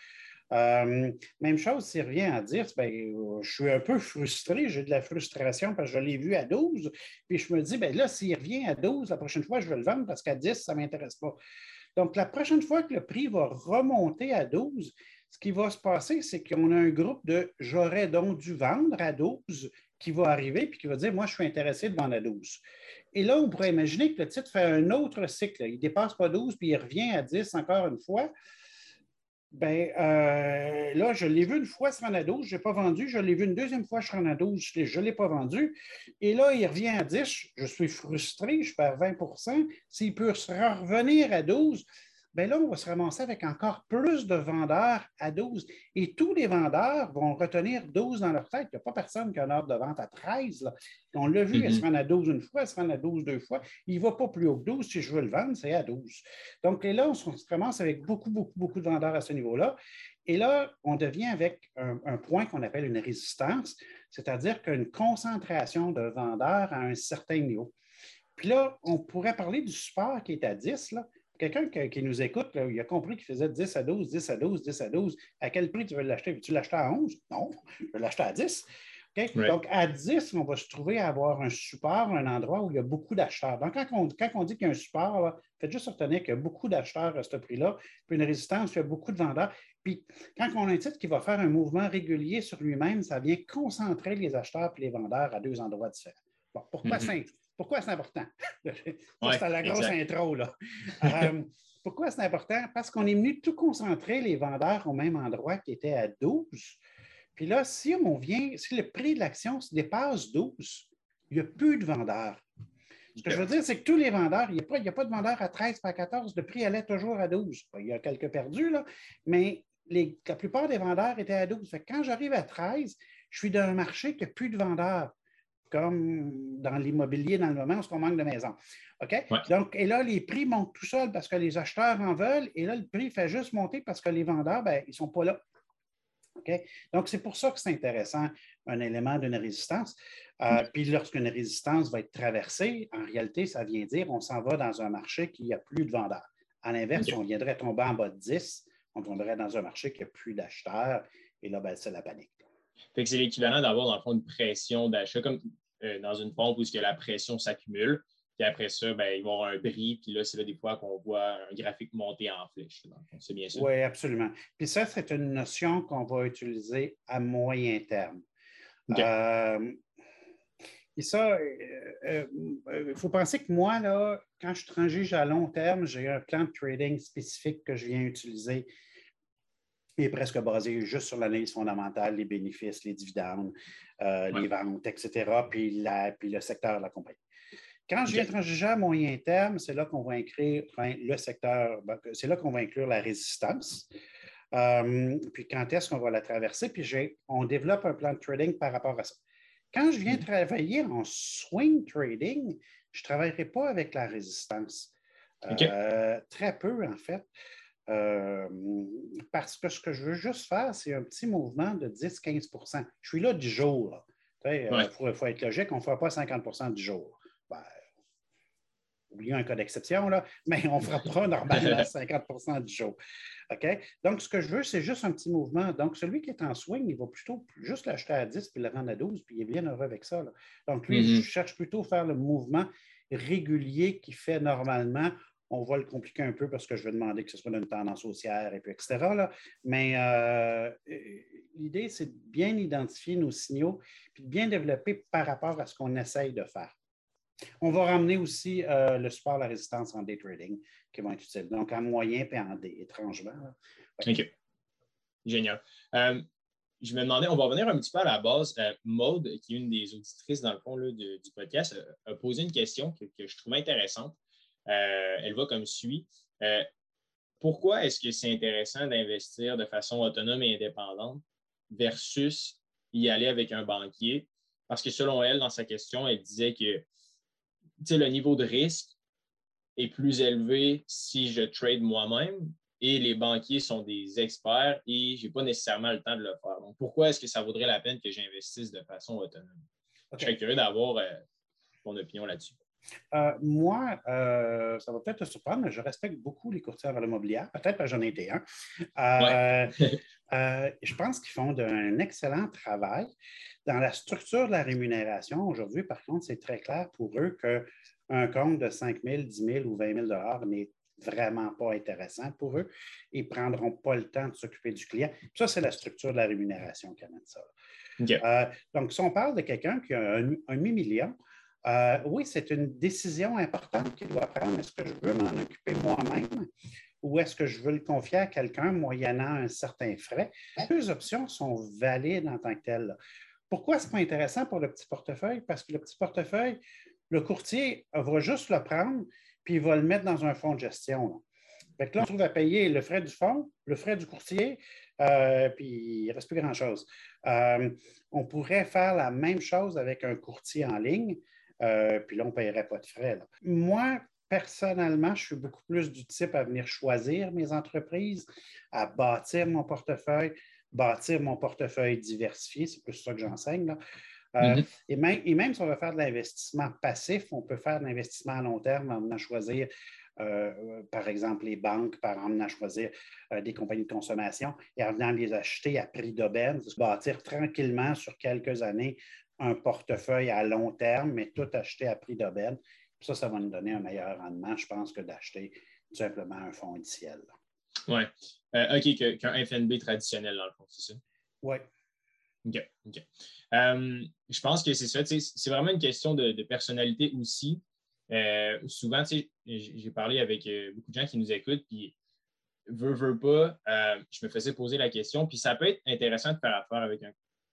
Euh, même chose, s'il revient à 10, ben, je suis un peu frustré, j'ai de la frustration parce que je l'ai vu à 12, puis je me dis, ben là, s'il revient à 12, la prochaine fois, je vais le vendre parce qu'à 10, ça ne m'intéresse pas. Donc, la prochaine fois que le prix va remonter à 12, ce qui va se passer, c'est qu'on a un groupe de j'aurais donc dû vendre à 12 qui va arriver puis qui va dire Moi, je suis intéressé de vendre à 12. Et là, on pourrait imaginer que le titre fait un autre cycle. Il ne dépasse pas 12 puis il revient à 10 encore une fois. Bien, euh, là, je l'ai vu une fois se rendre à 12, je n'ai pas vendu. Je l'ai vu une deuxième fois se rendre à 12, je ne l'ai pas vendu. Et là, il revient à 10, je suis frustré, je perds 20% S'il peut se revenir à 12, bien là, on va se ramasser avec encore plus de vendeurs à 12. Et tous les vendeurs vont retenir 12 dans leur tête. Il n'y a pas personne qui a un ordre de vente à 13. On l'a vu, elle se mm-hmm. rend à 12 une fois, elle se rend à 12 deux fois. Il ne va pas plus haut que 12. Si je veux le vendre, c'est à 12. Donc là, on se ramasse avec beaucoup, beaucoup, beaucoup de vendeurs à ce niveau-là. Et là, on devient avec un, un point qu'on appelle une résistance, c'est-à-dire qu'une concentration de vendeurs à un certain niveau. Puis là, on pourrait parler du support qui est à 10. Là quelqu'un qui, nous écoute, il a compris qu'il faisait 10 à 12, 10 à 12, 10 à 12. À quel prix tu veux l'acheter? Veux-tu l'acheter à 11? Non, je veux l'acheter à 10. Donc, à 10, on va se trouver à avoir un support, un endroit où il y a beaucoup d'acheteurs. Donc, quand on, dit qu'il y a un support, faites juste retenir qu'il y a beaucoup d'acheteurs à ce prix-là, puis une résistance, il y a beaucoup de vendeurs. Puis, quand on a un titre qui va faire un mouvement régulier sur lui-même, ça vient concentrer les acheteurs et les vendeurs à deux endroits différents. Bon, pourquoi mm-hmm. Pourquoi c'est important? c'est la grosse intro. Là. Euh, pourquoi c'est important? Parce qu'on est venu tout concentrer les vendeurs au même endroit qui était à 12. Puis là, si on vient, si le prix de l'action se dépasse 12, il n'y a plus de vendeurs. Ce que je veux dire, c'est que tous les vendeurs, il n'y a, pas de vendeurs à 13 à 14, le prix allait toujours à 12. Il y a quelques perdus, là, mais la plupart des vendeurs étaient à 12. quand j'arrive à 13, je suis dans un marché qui n'a plus de vendeurs comme dans l'immobilier dans le moment où on manque de maisons. OK? Donc, et là, les prix montent tout seuls parce que les acheteurs en veulent, et là, le prix fait juste monter parce que les vendeurs, ben, ils ne sont pas là. Donc, c'est pour ça que c'est intéressant, un élément d'une résistance. Euh, puis, lorsqu'une résistance va être traversée, en réalité, ça vient dire on s'en va dans un marché qui a plus de vendeurs. À l'inverse, on viendrait tomber en bas de 10, on tomberait dans un marché qui a plus d'acheteurs, et là, ben, c'est la panique c'est l'équivalent d'avoir, dans le fond, une pression d'achat, comme euh, dans une pompe où la pression s'accumule. Puis après ça, ben, il va y avoir un bris. Puis là, c'est là des fois qu'on voit un graphique monter en flèche. C'est bien ça. Oui, absolument. Puis ça, c'est une notion qu'on va utiliser à moyen terme. Euh, et ça, il euh, faut penser que moi, là, quand je transige à long terme, j'ai un plan de trading spécifique que je viens utiliser est presque basé juste sur l'analyse fondamentale, les bénéfices, les dividendes, euh, les ventes, etc., puis, puis le secteur de la compagnie. Quand je viens transiger à moyen terme, c'est là qu'on va inclure le secteur, ben, c'est là qu'on va inclure la résistance. Euh, puis quand est-ce qu'on va la traverser? Puis on développe un plan de trading par rapport à ça. Quand je viens mm. travailler en swing trading, je ne travaillerai pas avec la résistance. Euh, très peu, en fait. Euh, parce que ce que je veux juste faire, c'est un petit mouvement de 10-15% Je suis là du jour. Il euh, faut, être logique, on ne fera pas 50% du jour. Ben, oublions un cas d'exception, mais on ne fera pas normalement 50% du jour. OK? Donc, ce que je veux, c'est juste un petit mouvement. Donc, celui qui est en swing, il va plutôt juste l'acheter à 10 puis le rendre à 12, puis il est bien heureux avec ça. Donc, lui, mm-hmm. je cherche plutôt à faire le mouvement régulier qu'il fait normalement on va le compliquer un peu parce que je vais demander que ce soit une tendance haussière et puis etc. Mais euh, l'idée, c'est de bien identifier nos signaux puis de bien développer par rapport à ce qu'on essaye de faire. On va ramener aussi euh, le support à la résistance en day trading qui vont être utiles. Donc, en moyen et en day, étrangement. OK. Génial. Euh, je me demandais, on va revenir un petit peu à la base. Maude, qui est une des auditrices dans le fond du podcast, a posé une question que, que je trouve intéressante. Euh, elle va comme suit. Euh, pourquoi est-ce que c'est intéressant d'investir de façon autonome et indépendante versus y aller avec un banquier? Parce que selon elle, dans sa question, elle disait que le niveau de risque est plus élevé si je trade moi-même et les banquiers sont des experts et je n'ai pas nécessairement le temps de le faire. Donc, pourquoi est-ce que ça vaudrait la peine que j'investisse de façon autonome? Je serais curieux d'avoir euh, ton opinion là-dessus. Euh, moi, euh, ça va peut-être te surprendre, mais je respecte beaucoup les courtiers en l'immobilier. Peut-être que j'en ai été un. je pense qu'ils font un excellent travail. Dans la structure de la rémunération, aujourd'hui, par contre, c'est très clair pour eux qu'un compte de 5 000, 10 000 ou 20 000 n'est vraiment pas intéressant pour eux. Ils ne prendront pas le temps de s'occuper du client. Ça, c'est la structure de la rémunération qui amène ça. Euh, donc, si on parle de quelqu'un qui a un, un million euh, oui, c'est une décision importante qu'il doit prendre. Est-ce que je veux m'en occuper moi-même ou est-ce que je veux le confier à quelqu'un moyennant un certain frais? Deux options sont valides en tant que telles. Pourquoi ce n'est pas intéressant pour le petit portefeuille? Parce que le petit portefeuille, le courtier va juste le prendre puis il va le mettre dans un fonds de gestion. Là. là, on trouve à payer le frais du fonds, le frais du courtier, euh, puis il ne reste plus grand-chose. Euh, on pourrait faire la même chose avec un courtier en ligne, euh, puis là, on ne paierait pas de frais. Moi, personnellement, je suis beaucoup plus du type à venir choisir mes entreprises, à bâtir mon portefeuille, bâtir mon portefeuille diversifié, c'est plus ça que j'enseigne. Euh, mm-hmm. et, même, et, même, si on veut faire de l'investissement passif, on peut faire de l'investissement à long terme en venant choisir, euh, par exemple, les banques, par en venant choisir des compagnies de consommation et en venant les acheter à prix d'aubaine, bâtir tranquillement sur quelques années un portefeuille à long terme, mais tout acheter à prix d'aubaine. Ça, ça va nous donner un meilleur rendement, je pense, que d'acheter tout simplement un fonds indiciel. Oui. Euh, OK, qu'un FNB traditionnel, dans le fond, c'est ça? Oui. OK. OK. Euh, je pense que c'est ça. C'est vraiment une question de, personnalité aussi. Euh, souvent, j'ai parlé avec beaucoup de gens qui nous écoutent, puis veut, veut pas, je me faisais poser la question, puis ça peut être intéressant de faire affaire avec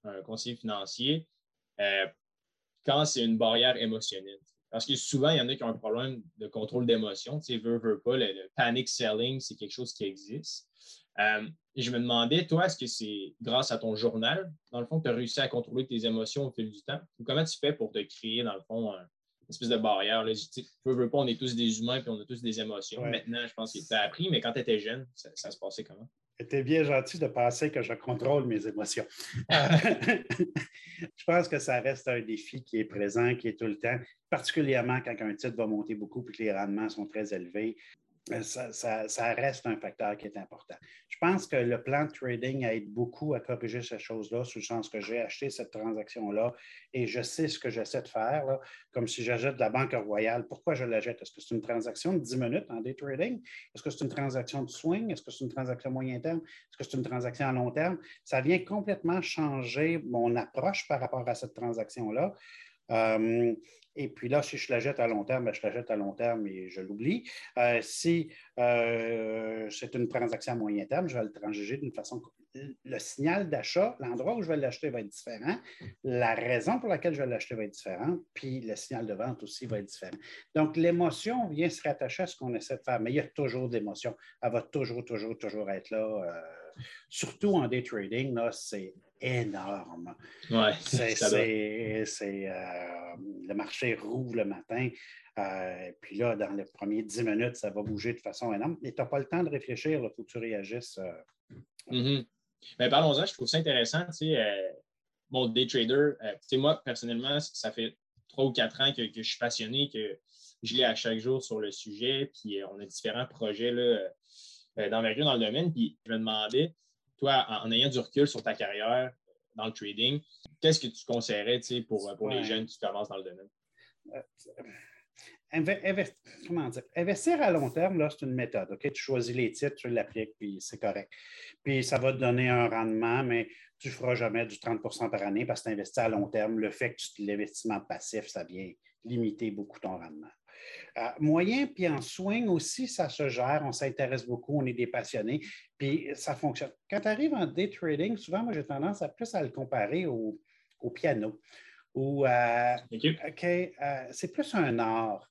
un conseiller financier euh, quand c'est une barrière émotionnelle. Parce que souvent, il y en a qui ont un problème de contrôle d'émotion. Tu sais, veut, veut pas, le, panic selling, c'est quelque chose qui existe. Euh, et je me demandais, toi, est-ce que c'est grâce à ton journal, dans le fond, que tu as réussi à contrôler tes émotions au fil du temps? Ou comment tu fais pour te créer, dans le fond, une espèce de barrière? Là, veux, veux pas, on est tous des humains puis on a tous des émotions. Maintenant, je pense que tu as appris, mais quand tu étais jeune, ça se passait comment? Était bien gentil de penser que je contrôle mes émotions. je pense que ça reste un défi qui est présent, qui est tout le temps, particulièrement quand un titre va monter beaucoup et que les rendements sont très élevés. Euh, ça, reste un facteur qui est important. Je pense que le plan de trading aide beaucoup à corriger cette chose-là, sous le sens que j'ai acheté cette transaction-là et je sais ce que j'essaie de faire, comme si j'achète de la Banque Royale. Pourquoi je l'achète? Est-ce que c'est une transaction de 10 minutes en day trading? Est-ce que c'est une transaction de swing? Est-ce que c'est une transaction moyen terme? Est-ce que c'est une transaction à long terme? Ça vient complètement changer mon approche par rapport à cette transaction-là. Euh, et puis là, si je la jette à long terme, ben, je la jette à long terme et je l'oublie. Euh, si euh, c'est une transaction à moyen terme, je vais le transiger d'une façon. Le signal d'achat, l'endroit où je vais l'acheter va être différent. La raison pour laquelle je vais l'acheter va être différente. Puis le signal de vente aussi va être différent. Donc, l'émotion vient se rattacher à ce qu'on essaie de faire. Mais il y a toujours d'émotion. Elle va toujours, toujours, toujours être là. surtout en day trading, c'est énorme. Ouais, c'est, euh, le marché roule le matin. Euh, puis là, dans les premiers 10 minutes, ça va bouger de façon énorme. Et tu n'as pas le temps de réfléchir, il faut que tu réagisses. Euh. Mm-hmm. Ben, parlons-en, je trouve ça intéressant. Tu mon day trader, moi, personnellement, ça fait trois ou quatre ans que, je suis passionné, que je lis à chaque jour sur le sujet, puis on a différents projets là, d'envergure dans le domaine. Puis je me demandais, toi, en, ayant du recul sur ta carrière dans le trading, qu'est-ce que tu conseillerais pour, pour les jeunes qui commencent dans le domaine? Euh, comment dire? Investir à long terme, c'est une méthode. Tu choisis les titres, tu l'appliques, puis c'est correct. Puis ça va te donner un rendement, mais tu ne feras jamais du 30% par année parce que tu investis à long terme. Le fait que l'investissement passif, ça vient limiter beaucoup ton rendement. Euh, moyen, puis en swing aussi, ça se gère, on s'intéresse beaucoup, on est des passionnés, puis ça fonctionne. Quand tu arrives en day trading, souvent, moi, j'ai tendance à plus à le comparer au, piano. Ou, euh, OK, euh, c'est plus un art.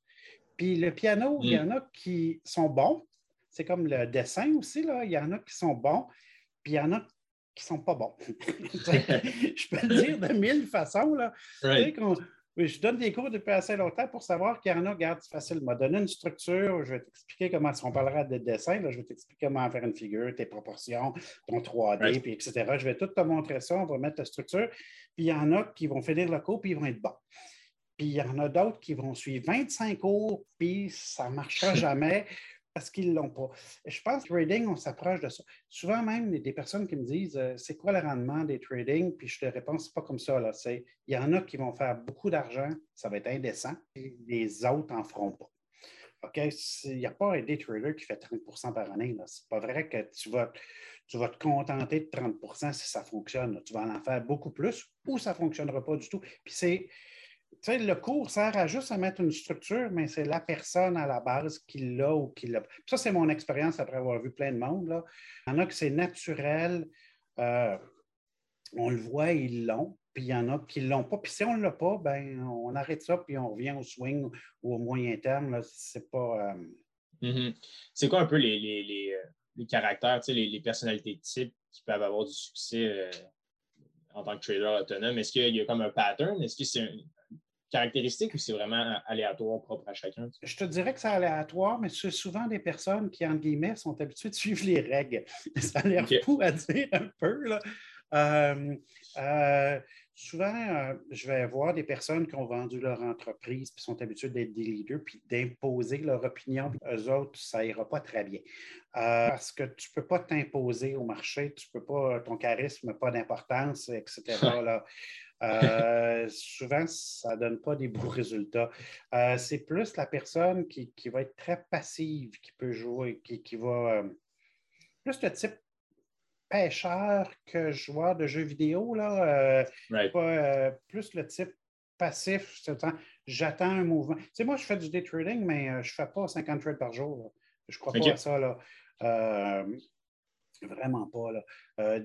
Puis le piano, il y en a qui sont bons. C'est comme le dessin aussi, là. Il y en a qui sont bons, puis il y en a qui ne sont pas bons. je peux le dire de mille façons. Là. Oui, je donne des cours depuis assez longtemps pour savoir qu'il y en a, regarde, c'est facile. m'a donné une structure, je vais t'expliquer comment, si on parlera de dessin, je vais t'expliquer comment faire une figure, tes proportions, ton 3D, puis etc. Je vais tout te montrer ça, on va mettre la structure. Puis il y en a qui vont finir le cours, puis ils vont être bons. Puis il y en a d'autres qui vont suivre 25 cours, puis ça ne marchera jamais parce qu'ils ne l'ont pas. Je pense que trading, on s'approche de ça. Souvent même, il y a des personnes qui me disent euh, c'est quoi le rendement des trading? Puis je te réponds, c'est pas comme ça. Là. Il y en a qui vont faire beaucoup d'argent, ça va être indécent, les autres n'en feront pas. OK? Il n'y a pas un day trader qui fait 30% par année. Ce n'est pas vrai que tu vas, tu vas te contenter de 30% si ça fonctionne. Tu vas en faire beaucoup plus ou ça ne fonctionnera pas du tout. Puis c'est le cours sert à juste à mettre une structure, mais c'est la personne à la base qui l'a ou qui l'a. Ça, c'est mon expérience après avoir vu plein de monde. Là. Il y en a que c'est naturel, euh, on le voit, ils l'ont, puis il y en a qui ne l'ont pas. Puis si on ne l'a pas, ben, on arrête ça, puis on revient au swing ou au moyen terme. C'est pas. Euh, mm-hmm. C'est quoi un peu les, les, les, euh, caractères, les, les, personnalités types qui peuvent avoir du succès en tant que trader autonome? Est-ce qu'il y a comme un pattern? Est-ce que c'est caractéristique ou c'est vraiment aléatoire propre à chacun? Je te dirais que c'est aléatoire, mais c'est souvent des personnes qui, en guillemets, sont habituées de suivre les règles. Ça a l'air fou à dire un peu. Là. Euh, euh, souvent, euh, je vais voir des personnes qui ont vendu leur entreprise puis sont habituées d'être des leaders puis d'imposer leur opinion. Eux autres, ça ira pas très bien. parce que tu ne peux pas t'imposer au marché, tu peux pas, ton charisme n'a pas d'importance, etc. Là. Euh, souvent, ça ne donne pas des beaux résultats. Euh, c'est plus la personne qui, va être très passive qui peut jouer, qui, qui va. Euh, plus le type pêcheur que joueur de jeux vidéo, là. plus le type passif, j'attends un mouvement. Tu sais, moi, je fais du day trading, mais je ne fais pas 50 trades par jour. Je ne crois pas à ça. Là. vraiment pas. Là.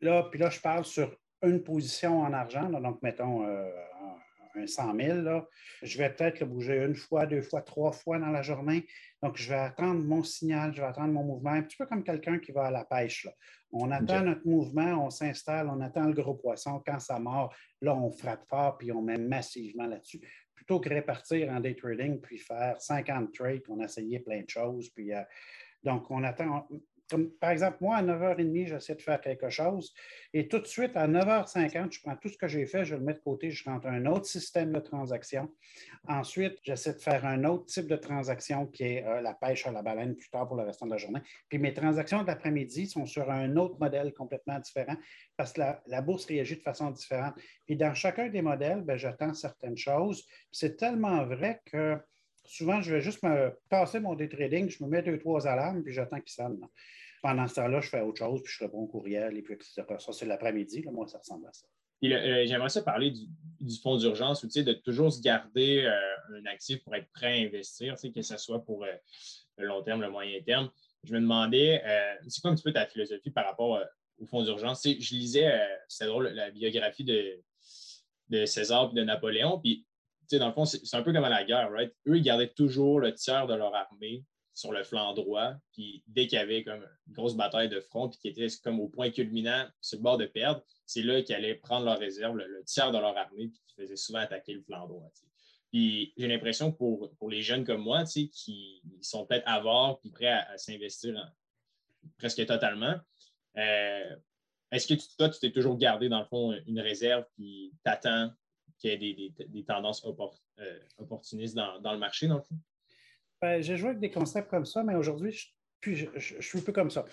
là, puis là, je parle sur une position en argent, donc mettons euh, un 100 000, je vais peut-être le bouger une fois, deux fois, trois fois dans la journée. Donc, je vais attendre mon signal, je vais attendre mon mouvement, un petit peu comme quelqu'un qui va à la pêche. On attend notre mouvement, on s'installe, on attend le gros poisson. Quand ça mord, là, on frappe fort puis on met massivement là-dessus. Plutôt que répartir en day trading puis faire 50 trades, on a essayé plein de choses. Puis, euh, donc, on attend, par exemple, moi, à 9h30, j'essaie de faire quelque chose et tout de suite, à 9h50, je prends tout ce que j'ai fait, je le mets de côté, je rentre un autre système de transaction. Ensuite, j'essaie de faire un autre type de transaction qui est euh, la pêche à la baleine plus tard pour le restant de la journée. Puis mes transactions de l'après-midi sont sur un autre modèle complètement différent parce que la, bourse réagit de façon différente. Puis dans chacun des modèles, ben, j'attends certaines choses. C'est tellement vrai que souvent, je vais juste me passer mon day trading, je me mets deux, trois alarmes, puis j'attends qu'ils sonnent. Pendant ce temps-là, je fais autre chose, puis je réponds au courriel, et puis Ça, c'est l'après-midi. Moi, ça ressemble à ça. Euh, j'aimerais ça parler du, fonds d'urgence, ou de toujours se garder euh, un actif pour être prêt à investir, que ce soit pour euh, le long terme, le moyen terme. Je me demandais, c'est quoi un petit peu ta philosophie par rapport au fonds d'urgence? Je lisais, c'est drôle, la biographie de, de César et de Napoléon, puis dans le fond, c'est un peu comme à la guerre, right? Eux, ils gardaient toujours le tiers de leur armée sur le flanc droit. Puis dès qu'il y avait comme une grosse bataille de front, puis qui était comme au point culminant, sur le bord de perdre, c'est là qu'ils allaient prendre leur réserve, le, tiers de leur armée, puis qui faisaient souvent attaquer le flanc droit. Puis j'ai l'impression que pour, pour les jeunes comme moi, qui sont peut-être avares puis prêts à, s'investir presque totalement, euh, est-ce que toi, tu t'es toujours gardé, dans le fond, une réserve, puis t'attends qu'il y ait des, tendances euh, opportunistes dans, le marché, dans le fond? Ben, j'ai joué avec des concepts comme ça, mais aujourd'hui, je, je, suis un peu comme ça.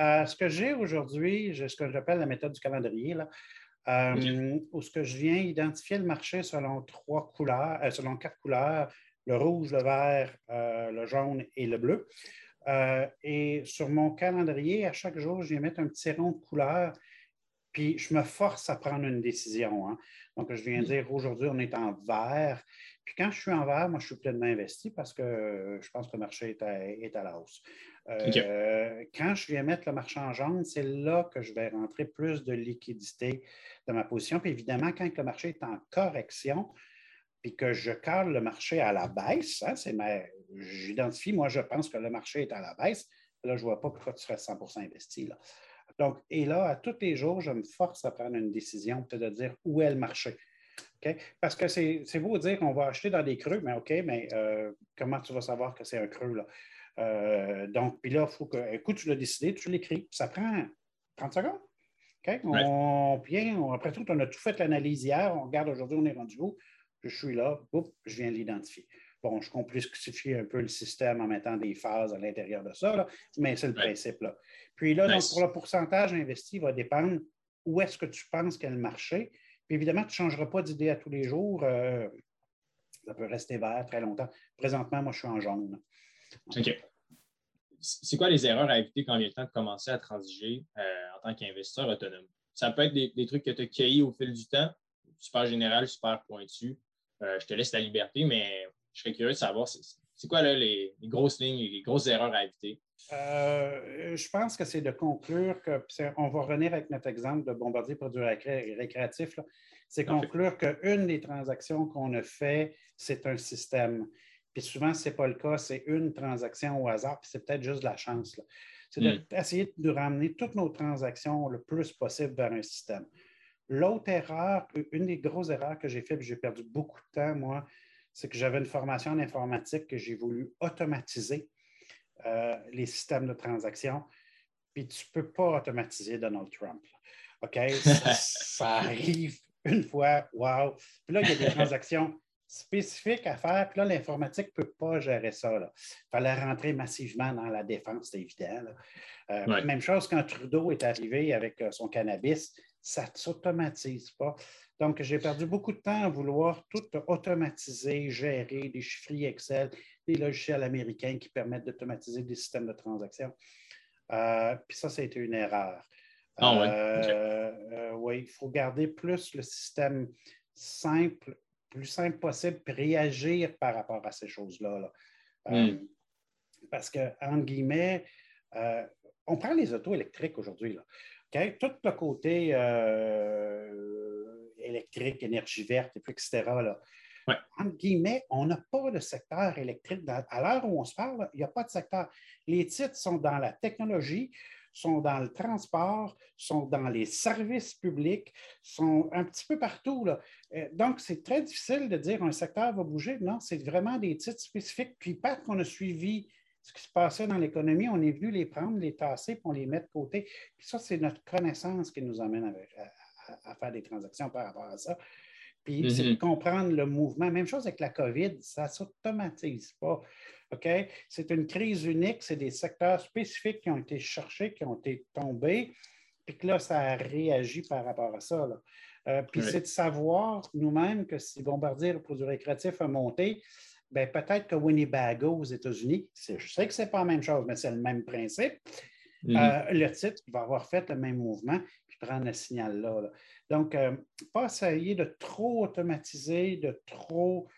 Euh, ce que j'ai aujourd'hui, ce que j'appelle la méthode du calendrier, là, euh, où ce que je viens identifier le marché selon trois couleurs, selon quatre couleurs, le rouge, le vert, le jaune et le bleu. et sur mon calendrier, à chaque jour, je viens mettre un petit rond de couleur puis je me force à prendre une décision. Hein. Donc, je viens dire aujourd'hui, on est en vert. Puis quand je suis en vert, moi, je suis pleinement investi parce que je pense que le marché est à, la hausse. Euh, quand je viens mettre le marché en jaune, c'est là que je vais rentrer plus de liquidité dans ma position. Puis évidemment, quand le marché est en correction, puis que je cale le marché à la baisse, hein, c'est j'identifie, moi, je pense que le marché est à la baisse. Là, je ne vois pas pourquoi tu serais 100% investi. Là. Donc, et là, à tous les jours, je me force à prendre une décision, de dire où est le marché. Parce que c'est beau dire qu'on va acheter dans des creux, mais OK, mais euh, comment tu vas savoir que c'est un creux? Là? Euh, donc, puis là, il faut que, écoute, tu l'as décidé, tu l'écris. Ça prend 30 secondes. OK? On, bien, après tout, on a tout fait l'analyse hier. On regarde aujourd'hui, on est rendu où? je suis là, je viens l'identifier. Bon, je complexifie un peu le système en mettant des phases à l'intérieur de ça, mais c'est le principe. Là. Puis là, donc, pour le pourcentage investi, il va dépendre où est-ce que tu penses qu'est le marché. Puis évidemment, tu ne changeras pas d'idée à tous les jours. Euh, ça peut rester vert très longtemps. Présentement, moi, je suis en jaune. OK. C'est quoi les erreurs à éviter quand il vient le temps de commencer à transiger euh, en tant qu'investisseur autonome? Ça peut être des, trucs que tu as cueillis au fil du temps, super général, super pointu. Euh, je te laisse la liberté, mais je serais curieux de savoir, c'est quoi les, grosses lignes, les grosses erreurs à éviter? Euh, je pense que c'est de conclure que, on va revenir avec notre exemple de bombardier produit récréatif, c'est conclure qu'une des transactions qu'on a fait, c'est un système. Puis souvent, ce n'est pas le cas, c'est une transaction au hasard, puis c'est peut-être juste de la chance. C'est d'essayer hmm. de ramener toutes nos transactions le plus possible vers un système. L'autre erreur, une des grosses erreurs que j'ai faites, j'ai perdu beaucoup de temps, moi, c'est que j'avais une formation en informatique que j'ai voulu automatiser euh, les systèmes de transaction. Puis tu ne peux pas automatiser Donald Trump. OK? Ça, arrive une fois, wow. Puis là, il y a des transactions spécifiques à faire. Puis là, l'informatique ne peut pas gérer ça. Il fallait rentrer massivement dans la défense, c'est évident. Euh, même chose quand Trudeau est arrivé avec euh, son cannabis, ça ne s'automatise pas. Donc, j'ai perdu beaucoup de temps à vouloir tout automatiser, gérer des chiffres Excel, des logiciels américains qui permettent d'automatiser des systèmes de transactions. Euh, puis ça, ça a été une erreur. Ah, euh, euh, oui, il faut garder plus le système simple, plus simple possible, puis réagir par rapport à ces choses-là. Hmm. Parce que, entre guillemets, on prend les autos électriques aujourd'hui. Tout le côté électrique, énergie verte, et puis, etc. Là. Entre guillemets, on n'a pas de secteur électrique. à l'heure où on se parle, il n'y a pas de secteur. Les titres sont dans la technologie, sont dans le transport, sont dans les services publics, sont un petit peu partout. Là. Euh, donc, c'est très difficile de dire un secteur va bouger. Non, c'est vraiment des titres spécifiques. Puis, pas qu'on a suivi ce qui se passait dans l'économie, on est venu les prendre, les tasser, puis on les met de côté. Puis ça, c'est notre connaissance qui nous amène avec, à, faire des transactions par rapport à ça. Puis c'est de mm-hmm. comprendre le mouvement. Même chose avec la COVID, ça ne s'automatise pas. OK? C'est une crise unique, c'est des secteurs spécifiques qui ont été cherchés, qui ont été tombés, puis que là, ça a réagi par rapport à ça. Euh, puis c'est de savoir nous-mêmes que si Bombardier, le produit récréatif, a monté, bien, peut-être que Winnebago aux États-Unis, je sais que ce n'est pas la même chose, mais c'est le même principe. Mm-hmm. Euh, le titre va avoir fait le même mouvement prendre le signal-là. Donc, euh, pas essayer de trop automatiser, de trop.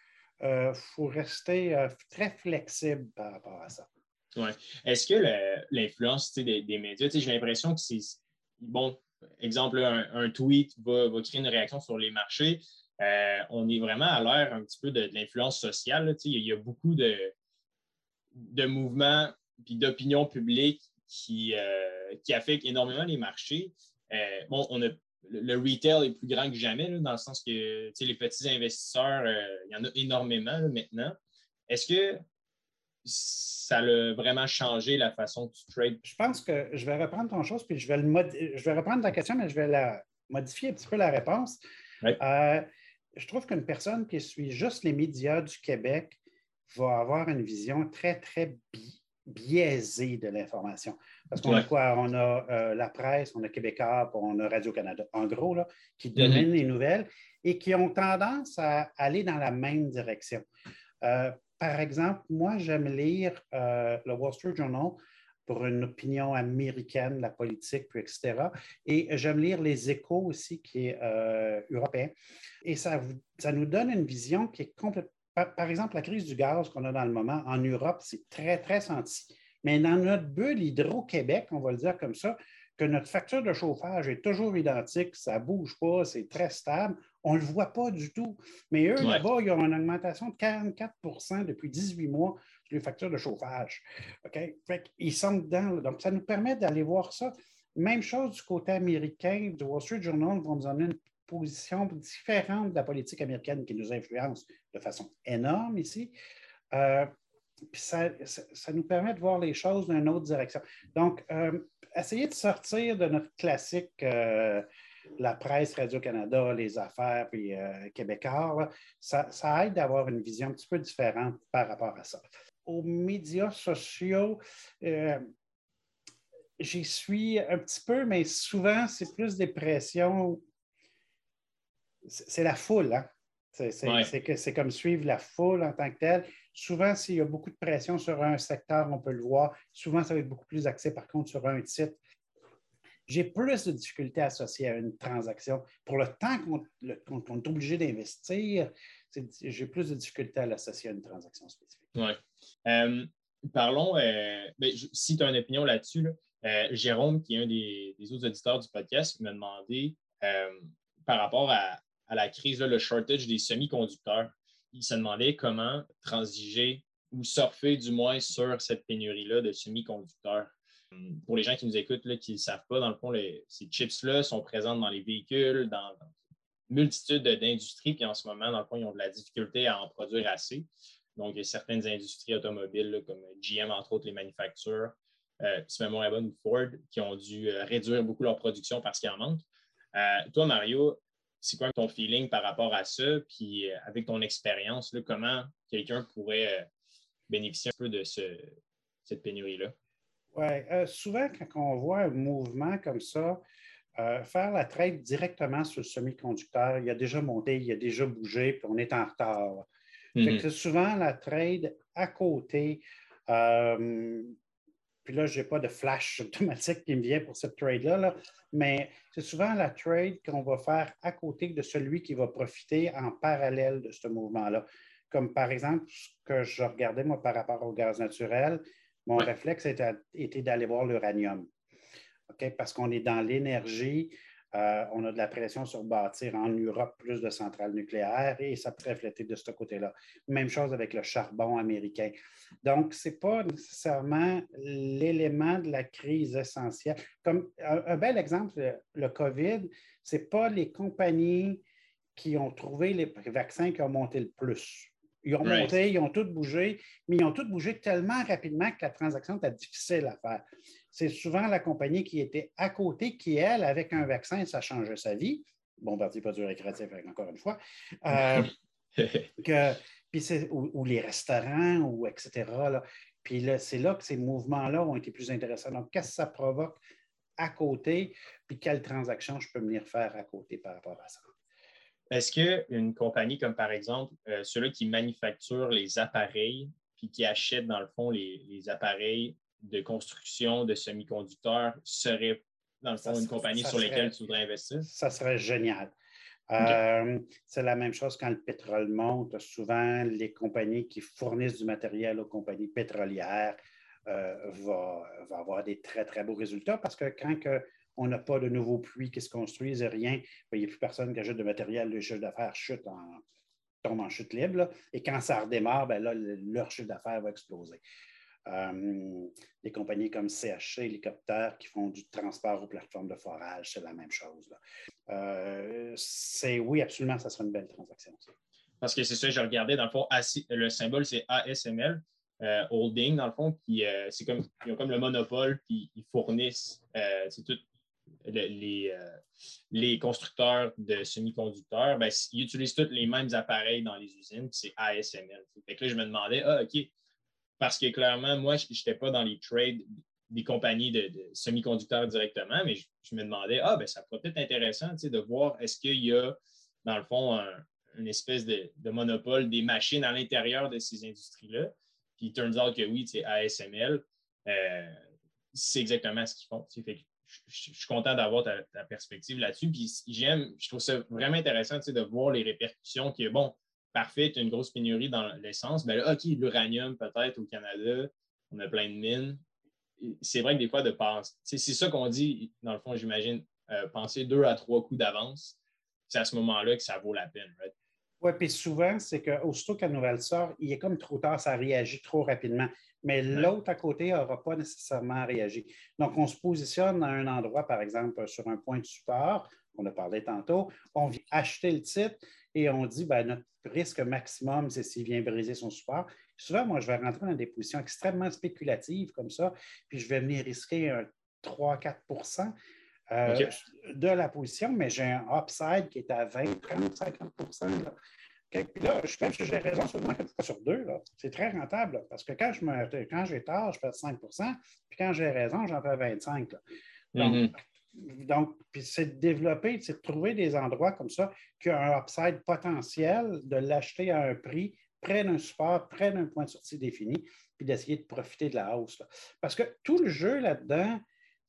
Il euh, faut rester euh, très flexible par rapport à ça. Ouais. Est-ce que l'influence des, médias, j'ai l'impression que c'est. Bon, exemple, un, tweet va, créer une réaction sur les marchés. on est vraiment à l'ère un petit peu de, l'influence sociale. il y a beaucoup de, de mouvements et d'opinions publiques qui, qui affectent énormément les marchés. Euh, bon, on a, le retail est plus grand que jamais, dans le sens que les petits investisseurs, euh, il y en a énormément maintenant. Est-ce que ça a vraiment changé la façon que tu trades? Je pense que je vais reprendre ton chose, puis je vais, le je vais reprendre ta question, mais je vais la modifier un petit peu la réponse. Euh, je trouve qu'une personne qui suit juste les médias du Québec va avoir une vision très, très biaisée de l'information. Parce qu'on a quoi? On a euh, la presse, on a Québécois, on a Radio-Canada, en gros, là, qui mm-hmm. donnent les nouvelles et qui ont tendance à aller dans la même direction. Euh, par exemple, moi, j'aime lire euh, le Wall Street Journal pour une opinion américaine, la politique, puis etc. Et j'aime lire les échos aussi, qui est européen. Et ça, ça nous donne une vision qui est complètement... par exemple, la crise du gaz qu'on a dans le moment en Europe, c'est très, très senti. Mais dans notre bulle Hydro-Québec, on va le dire comme ça, que notre facture de chauffage est toujours identique, ça ne bouge pas, c'est très stable, on ne le voit pas du tout. Mais eux, là-bas, ils ont une augmentation de 44% depuis 18 mois sur les factures de chauffage. OK? ils sont dedans. Donc, ça nous permet d'aller voir ça. Même chose du côté américain, du Wall Street Journal vont nous amener une position différente de la politique américaine qui nous influence de façon énorme ici. Euh, ça, nous permet de voir les choses d'une autre direction. Donc, euh, essayer de sortir de notre classique euh, la presse Radio-Canada, les affaires, puis euh, Québécois, ça, aide d'avoir une vision un petit peu différente par rapport à ça. Aux médias sociaux, j'y suis un petit peu, mais souvent, c'est plus des pressions. C'est la foule, hein? C'est comme suivre la foule en tant que telle. Souvent, s'il y a beaucoup de pression sur un secteur, on peut le voir. Souvent, ça va être beaucoup plus axé, par contre, sur un titre. J'ai plus de difficultés associées à une transaction. Pour le temps qu'on est obligé d'investir, j'ai plus de difficultés à l'associer à une transaction spécifique. Oui. Euh, parlons, euh, ben, si tu as une opinion là-dessus, euh, Jérôme, qui est un des, autres auditeurs du podcast, m'a demandé par rapport à, à la crise, le shortage des semi-conducteurs. Il se demandait comment transiger ou surfer du moins sur cette pénurie-là de semi-conducteurs. Hum, pour les gens qui nous écoutent, là, qui ne savent pas, dans le fond, ces chips-là sont présents dans les véhicules, dans, une multitude d'industries, puis en ce moment, dans le fond, ils ont de la difficulté à en produire assez. Donc, il y a certaines industries automobiles, comme GM, entre autres, les manufactures, euh, Evans ou Ford, qui ont dû euh, réduire beaucoup leur production parce qu'il en manque. Euh, toi, Mario, c'est quoi ton feeling par rapport à ça? Puis euh, avec ton expérience, comment quelqu'un pourrait euh, bénéficier un peu de cette pénurie-là? Oui, euh, souvent, quand on voit un mouvement comme ça, faire la trade directement sur le semi-conducteur, il a déjà monté, il a déjà bougé, puis on est en retard. Mm-hmm. souvent la trade à côté. Puis là, je n'ai pas de flash automatique qui me vient pour cette trade-là, là, mais c'est souvent la trade qu'on va faire à côté de celui qui va profiter en parallèle de ce mouvement-là. Comme par exemple, ce que je regardais moi par rapport au gaz naturel, mon réflexe était, était d'aller voir l'uranium. Parce qu'on est dans l'énergie, euh, on a de la pression sur bâtir en Europe plus de centrales nucléaires et ça peut refléter de ce côté-là. Même chose avec le charbon américain. Donc, ce n'est pas nécessairement l'élément de la crise essentielle. Comme un, bel exemple, le, COVID, ce n'est pas les compagnies qui ont trouvé les vaccins qui ont monté le plus. Ils ont monté, ils ont tout bougé, mais ils ont tout bougé tellement rapidement que la transaction était difficile à faire c'est souvent la compagnie qui était à côté qui, elle, avec un vaccin, ça changeait sa vie. Bon, parti pas du récréatif, encore une fois. Euh, puis ou, les restaurants, ou etc. Puis c'est là que ces mouvements-là ont été plus intéressants. Donc, qu'est-ce que ça provoque à côté, puis quelles transactions je peux venir faire à côté par rapport à ça? Est-ce qu'une compagnie comme par exemple euh, ceux-là qui manufacturent les appareils, puis qui achètent dans le fond les, les appareils de construction de semi-conducteurs serait, dans le fond, une compagnie sur laquelle tu voudrais investir? Ça serait génial. Euh, c'est la même chose quand le pétrole monte. Souvent, les compagnies qui fournissent du matériel aux compagnies pétrolières euh, vont, avoir des très, très beaux résultats parce que quand on n'a pas de nouveaux puits qui se construisent et rien, ben, il n'y a plus personne qui achète de matériel, le chiffre d'affaires chute en, tombe en chute libre. et quand ça redémarre, ben là, leur chiffre d'affaires va exploser. Euh, des compagnies comme CHC Hélicoptères qui font du transport aux plateformes de forage, c'est la même chose. Euh, c'est oui, absolument, ça sera une belle transaction. Parce que c'est ça, je regardais, dans le fond, le symbole, c'est ASML. Euh, holding, dans le fond, qui c'est comme ils ont comme le monopole, puis ils fournissent c'est tout les, les constructeurs de semi-conducteurs, ben, ils utilisent tous les mêmes appareils dans les usines, c'est ASML. Fait que là, je me demandais, ah, OK, parce que clairement, moi, je n'étais pas dans les trades des compagnies de, semi-conducteurs directement, mais je, me demandais, ah, ben ça pourrait être intéressant de voir est-ce qu'il y a, dans le fond, une espèce de, monopole des machines à l'intérieur de ces industries-là. Puis, il turns out que oui, ASML, euh, c'est exactement ce qu'ils font. je, suis content d'avoir ta, ta, perspective là-dessus. Puis, j'aime, je trouve ça vraiment intéressant de voir les répercussions que, bon, parfait, tu as une grosse pénurie dans l'essence, mais là, OK, l'uranium peut-être au Canada, on a plein de mines. C'est vrai que des fois, de penser, c'est ça qu'on dit, dans le fond, j'imagine, euh, penser deux à trois coups d'avance, c'est à ce moment-là que ça vaut la peine. Oui, puis souvent, c'est qu'aussitôt qu'une nouvelle sort, il est comme trop tard, ça réagit trop rapidement. Mais l'autre à côté n'aura pas nécessairement réagi. Donc, on se positionne à un endroit, par exemple, sur un point de support, on a parlé tantôt, on vient acheter le titre, et on dit ben, notre risque maximum, c'est s'il vient briser son support. souvent, moi, je vais rentrer dans des positions extrêmement spéculatives comme ça, puis je vais venir risquer un 3-4% euh, de la position, mais j'ai un upside qui est à 20, 30, 50 puis là, je pense que j'ai raison seulement fois sur deux. C'est très rentable parce que quand, je me, quand j'ai tort, je fais 5% puis quand j'ai raison, j'en fais 25 Donc, mm-hmm. Donc c'est de développer, c'est de trouver des endroits comme ça qui ont un upside potentiel, de l'acheter à un prix près d'un support, près d'un point de sortie défini, puis d'essayer de profiter de la hausse. Parce que tout le jeu là-dedans,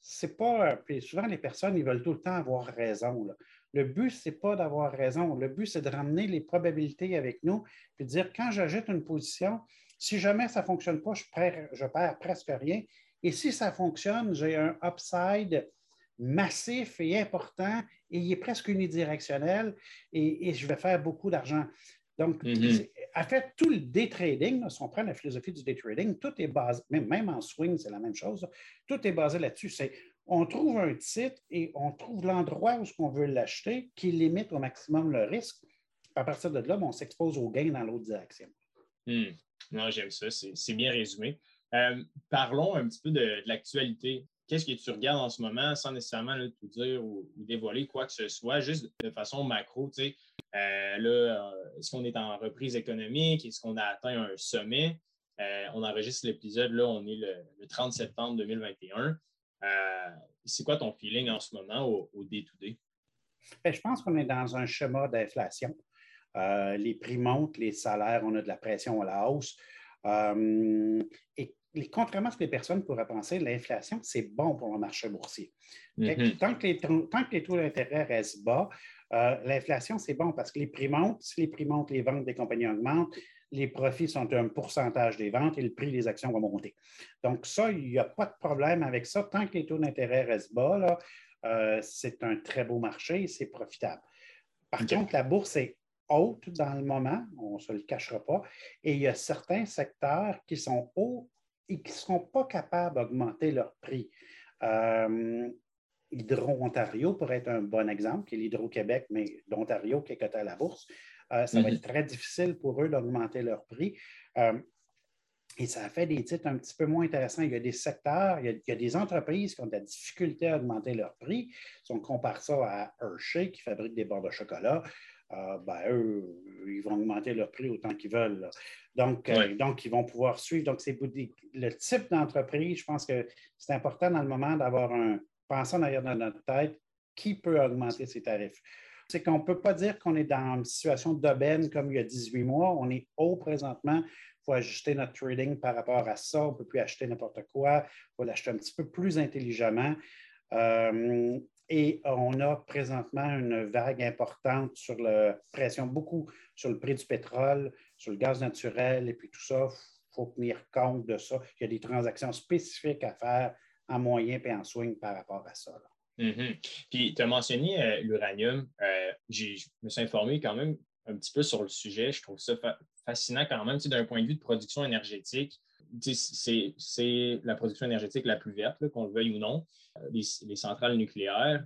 c'est pas. Puis souvent, les personnes, ils veulent tout le temps avoir raison. Le but, ce n'est pas d'avoir raison. Le but, c'est de ramener les probabilités avec nous, puis de dire quand j'ajoute une position, si jamais ça ne fonctionne pas, je perds, je perds presque rien. Et si ça fonctionne, j'ai un upside massif et important et il est presque unidirectionnel et, je vais faire beaucoup d'argent. Donc, mm-hmm. en fait, tout le day trading, si on prend la philosophie du day trading, tout est basé, même, même en swing, c'est la même chose, tout est basé là-dessus. C'est on trouve un titre et on trouve l'endroit où on veut l'acheter qui limite au maximum le risque. À partir de là, ben, on s'expose au gain dans l'autre direction. Hmm. Non, j'aime ça. C'est bien résumé. Euh, parlons un petit peu de, l'actualité. Qu'est-ce que tu regardes en ce moment sans nécessairement tout dire ou, dévoiler quoi que ce soit, juste de façon macro? Tu sais, euh, euh, est-ce qu'on est en reprise économique? Est-ce qu'on a atteint un sommet? on enregistre l'épisode, là, on est le, le 30 septembre 2021. Euh, c'est quoi ton feeling en ce moment au day-to-day? Ben, je pense qu'on est dans un schéma d'inflation. Euh, les prix montent, les salaires, on a de la pression à la hausse. Euh, contrairement à ce que les personnes pourraient penser, l'inflation, c'est bon pour le marché boursier. Mm-hmm. tant, que les, tant, que les, taux d'intérêt restent bas, l'inflation, c'est bon parce que les prix montent. Si les prix montent, les ventes des compagnies augmentent les profits sont un pourcentage des ventes et le prix des actions va monter. Donc, ça, il n'y a pas de problème avec ça. Tant que les taux d'intérêt restent bas, euh, c'est un très beau marché et c'est profitable. Par contre, la bourse est haute dans le moment, on ne se le cachera pas, et il y a certains secteurs qui sont hauts et qui ne seront pas capables d'augmenter leur prix. Euh, Hydro-Ontario pourrait être un bon exemple, qui est l'Hydro-Québec, mais d'Ontario qui est coté à la bourse. Euh, ça va mhm. être très difficile pour eux d'augmenter leur prix. Euh, et ça fait des titres un petit peu moins intéressants. Il y a des secteurs, il y a, des entreprises qui ont de la difficulté à augmenter leur prix. Si on compare ça à Hershey, qui fabrique des barres de chocolat, euh, ben, eux, ils vont augmenter leur prix autant qu'ils veulent. Donc, donc, ils vont pouvoir suivre. Donc, c'est le type d'entreprise, je pense que c'est important dans le moment d'avoir un pensant derrière dans notre tête qui peut augmenter ses tarifs c'est qu'on ne peut pas dire qu'on est dans une situation d'aubaine comme il y a 18 mois. On est haut présentement. Il faut ajuster notre trading par rapport à ça. On ne peut plus acheter n'importe quoi. Il faut l'acheter un petit peu plus intelligemment. Euh, et on a présentement une vague importante sur la pression, beaucoup sur le prix du pétrole, sur le gaz naturel et puis tout ça. Il faut tenir compte de ça. Il y a des transactions spécifiques à faire en moyen et en swing par rapport à ça. Mhm. Puis, tu as mentionné euh, l'uranium. Euh, je me suis informé quand même un petit peu sur le sujet. Je trouve ça fascinant quand même, d'un point de vue de production énergétique. C'est la production énergétique la plus verte, qu'on le veuille ou non, euh, les, centrales nucléaires.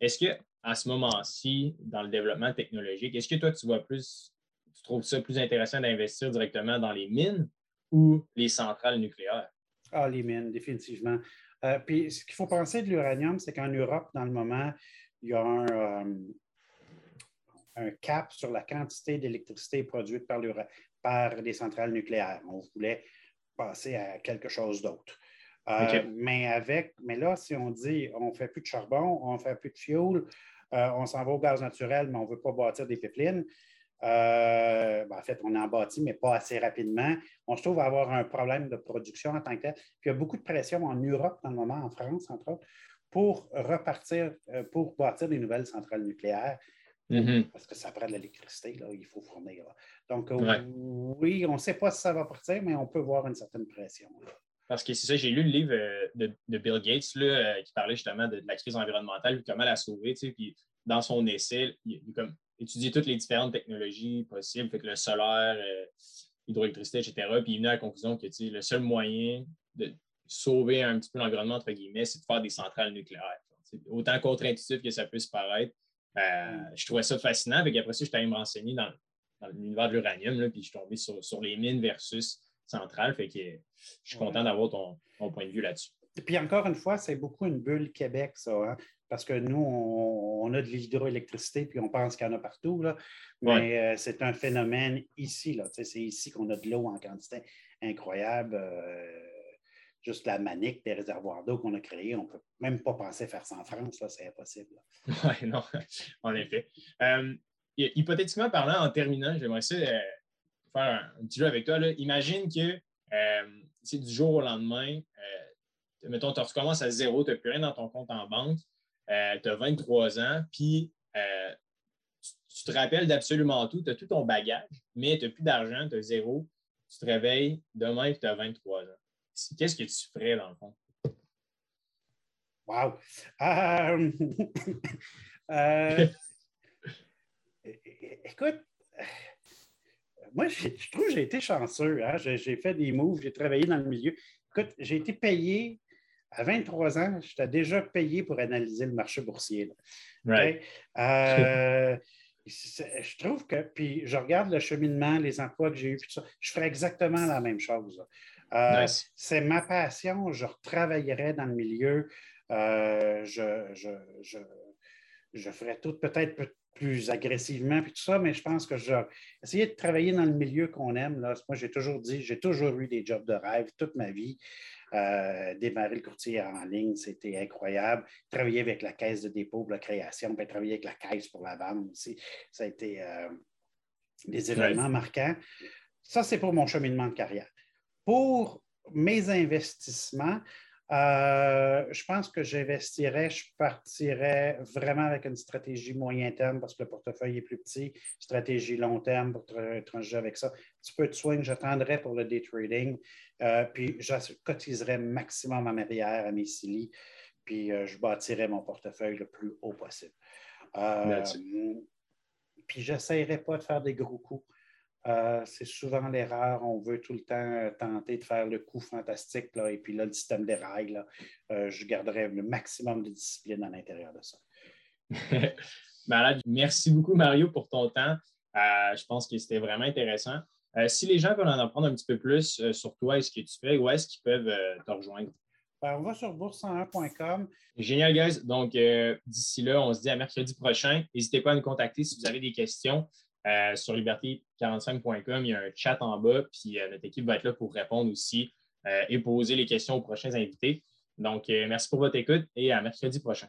Est-ce que à ce moment-ci, dans le développement technologique, est-ce que toi, tu vois plus, tu trouves ça plus intéressant d'investir directement dans les mines ou les centrales nucléaires? Ah, les mines, définitivement. Euh, puis ce qu'il faut penser de l'uranium, c'est qu'en Europe, dans le moment, il y a un, euh, cap sur la quantité d'électricité produite par, par les centrales nucléaires. On voulait passer à quelque chose d'autre. Euh, mais, avec, mais là, si on dit on ne fait plus de charbon, on ne fait plus de fioul, on s'en va au gaz naturel, mais on ne veut pas bâtir des pipelines, euh, ben, en fait, on en bâti, mais pas assez rapidement. On se trouve à avoir un problème de production en tant que tel. Puis il y a beaucoup de pression en Europe dans le moment, en France, entre autres, pour repartir, euh, pour bâtir des nouvelles centrales nucléaires. Mm-hmm. Parce que ça prend de l'électricité, là, il faut fournir. Donc, euh, oui, on ne sait pas si ça va partir, mais on peut voir une certaine pression. Parce que c'est ça, j'ai lu le livre de, Bill Gates là, qui parlait justement de, la crise environnementale, comment la sauver. Puis dans son essai, il, il, comme, étudier toutes les différentes technologies possibles, fait que le solaire, euh, l'hydroélectricité, etc. Puis il venait à la conclusion que le seul moyen de sauver un petit peu l'environnement, entre guillemets, c'est de faire des centrales nucléaires. Autant contre-intuitif que ça puisse paraître. Euh, mm. je trouvais ça fascinant. Puis après ça, je suis allé me renseigner dans, l'univers de l'uranium, puis je suis tombé sur, les mines versus centrales. Fait que je suis content d'avoir ton, point de vue là-dessus. Puis encore une fois, c'est beaucoup une bulle Québec, ça. Hein. parce que nous, on, a de l'hydroélectricité, puis on pense qu'il y en a partout, là. mais c'est un phénomène ici. C'est ici qu'on a de l'eau en quantité incroyable juste la manique des réservoirs d'eau qu'on a créés, on ne peut même pas penser faire ça en France, c'est impossible. Oui, non, en effet. Euh, hypothétiquement parlant, en terminant, j'aimerais ça euh, faire un, petit jeu avec toi. Imagine que euh, c'est du jour au lendemain, mettons, tu recommences à zéro, tu n'as plus rien dans ton compte en banque, tu as 23 ans, puis tu, te rappelles d'absolument tout, tu as tout ton bagage, mais tu n'as plus d'argent, tu as zéro, tu te réveilles demain et tu as 23 ans qu'est-ce que tu ferais dans le fond? Wow! Euh, euh, écoute, moi, je trouve que j'ai été chanceux. Hein. J'ai fait des moves, j'ai travaillé dans le milieu. Écoute, j'ai été payé à 23 ans, j'étais déjà payé pour analyser le marché boursier. Euh, je trouve que, puis je regarde le cheminement, les emplois que j'ai eus, je ferais exactement la même chose. Euh, c'est ma passion. Je retravaillerais dans le milieu. Euh, je, je, ferais tout peut-être plus agressivement, puis tout ça, mais je pense que je essayer de travailler dans le milieu qu'on aime. Là. Moi, j'ai toujours dit, j'ai toujours eu des jobs de rêve toute ma vie. Euh, démarrer le courtier en ligne, c'était incroyable. Travailler avec la caisse de dépôt pour la création, puis travailler avec la caisse pour la vente aussi, ça a été des événements marquants. Ça, c'est pour mon cheminement de carrière. Pour mes investissements, euh, je pense que j'investirais, je partirais vraiment avec une stratégie moyen terme parce que le portefeuille est plus petit, stratégie long terme pour trancher avec ça. Un petit peu de swing, j'attendrais pour le day trading, euh, puis je cotiserais maximum en arrière à mes CILI, puis euh, je bâtirais mon portefeuille le plus haut possible. puis j'essaierais pas de faire des gros coups. Euh, c'est souvent l'erreur. On veut tout le temps euh, tenter de faire le coup fantastique. Là, et puis là, le système des rails, euh, je garderai le maximum de discipline à l'intérieur de ça. Merci beaucoup, Mario, pour ton temps. je pense que c'était vraiment intéressant. si les gens veulent en apprendre un petit peu plus sur toi et ce que tu fais, où est-ce qu'ils peuvent te rejoindre? Ben, on va sur bourse101.com. Génial, guys. Donc, d'ici là, on se dit à mercredi prochain. N'hésitez pas à nous contacter si vous avez des questions. Euh, sur liberté45.com, il y a un chat en bas, puis euh, notre équipe va être là pour répondre aussi euh, et poser les questions aux prochains invités. Donc, merci pour votre écoute et à mercredi prochain.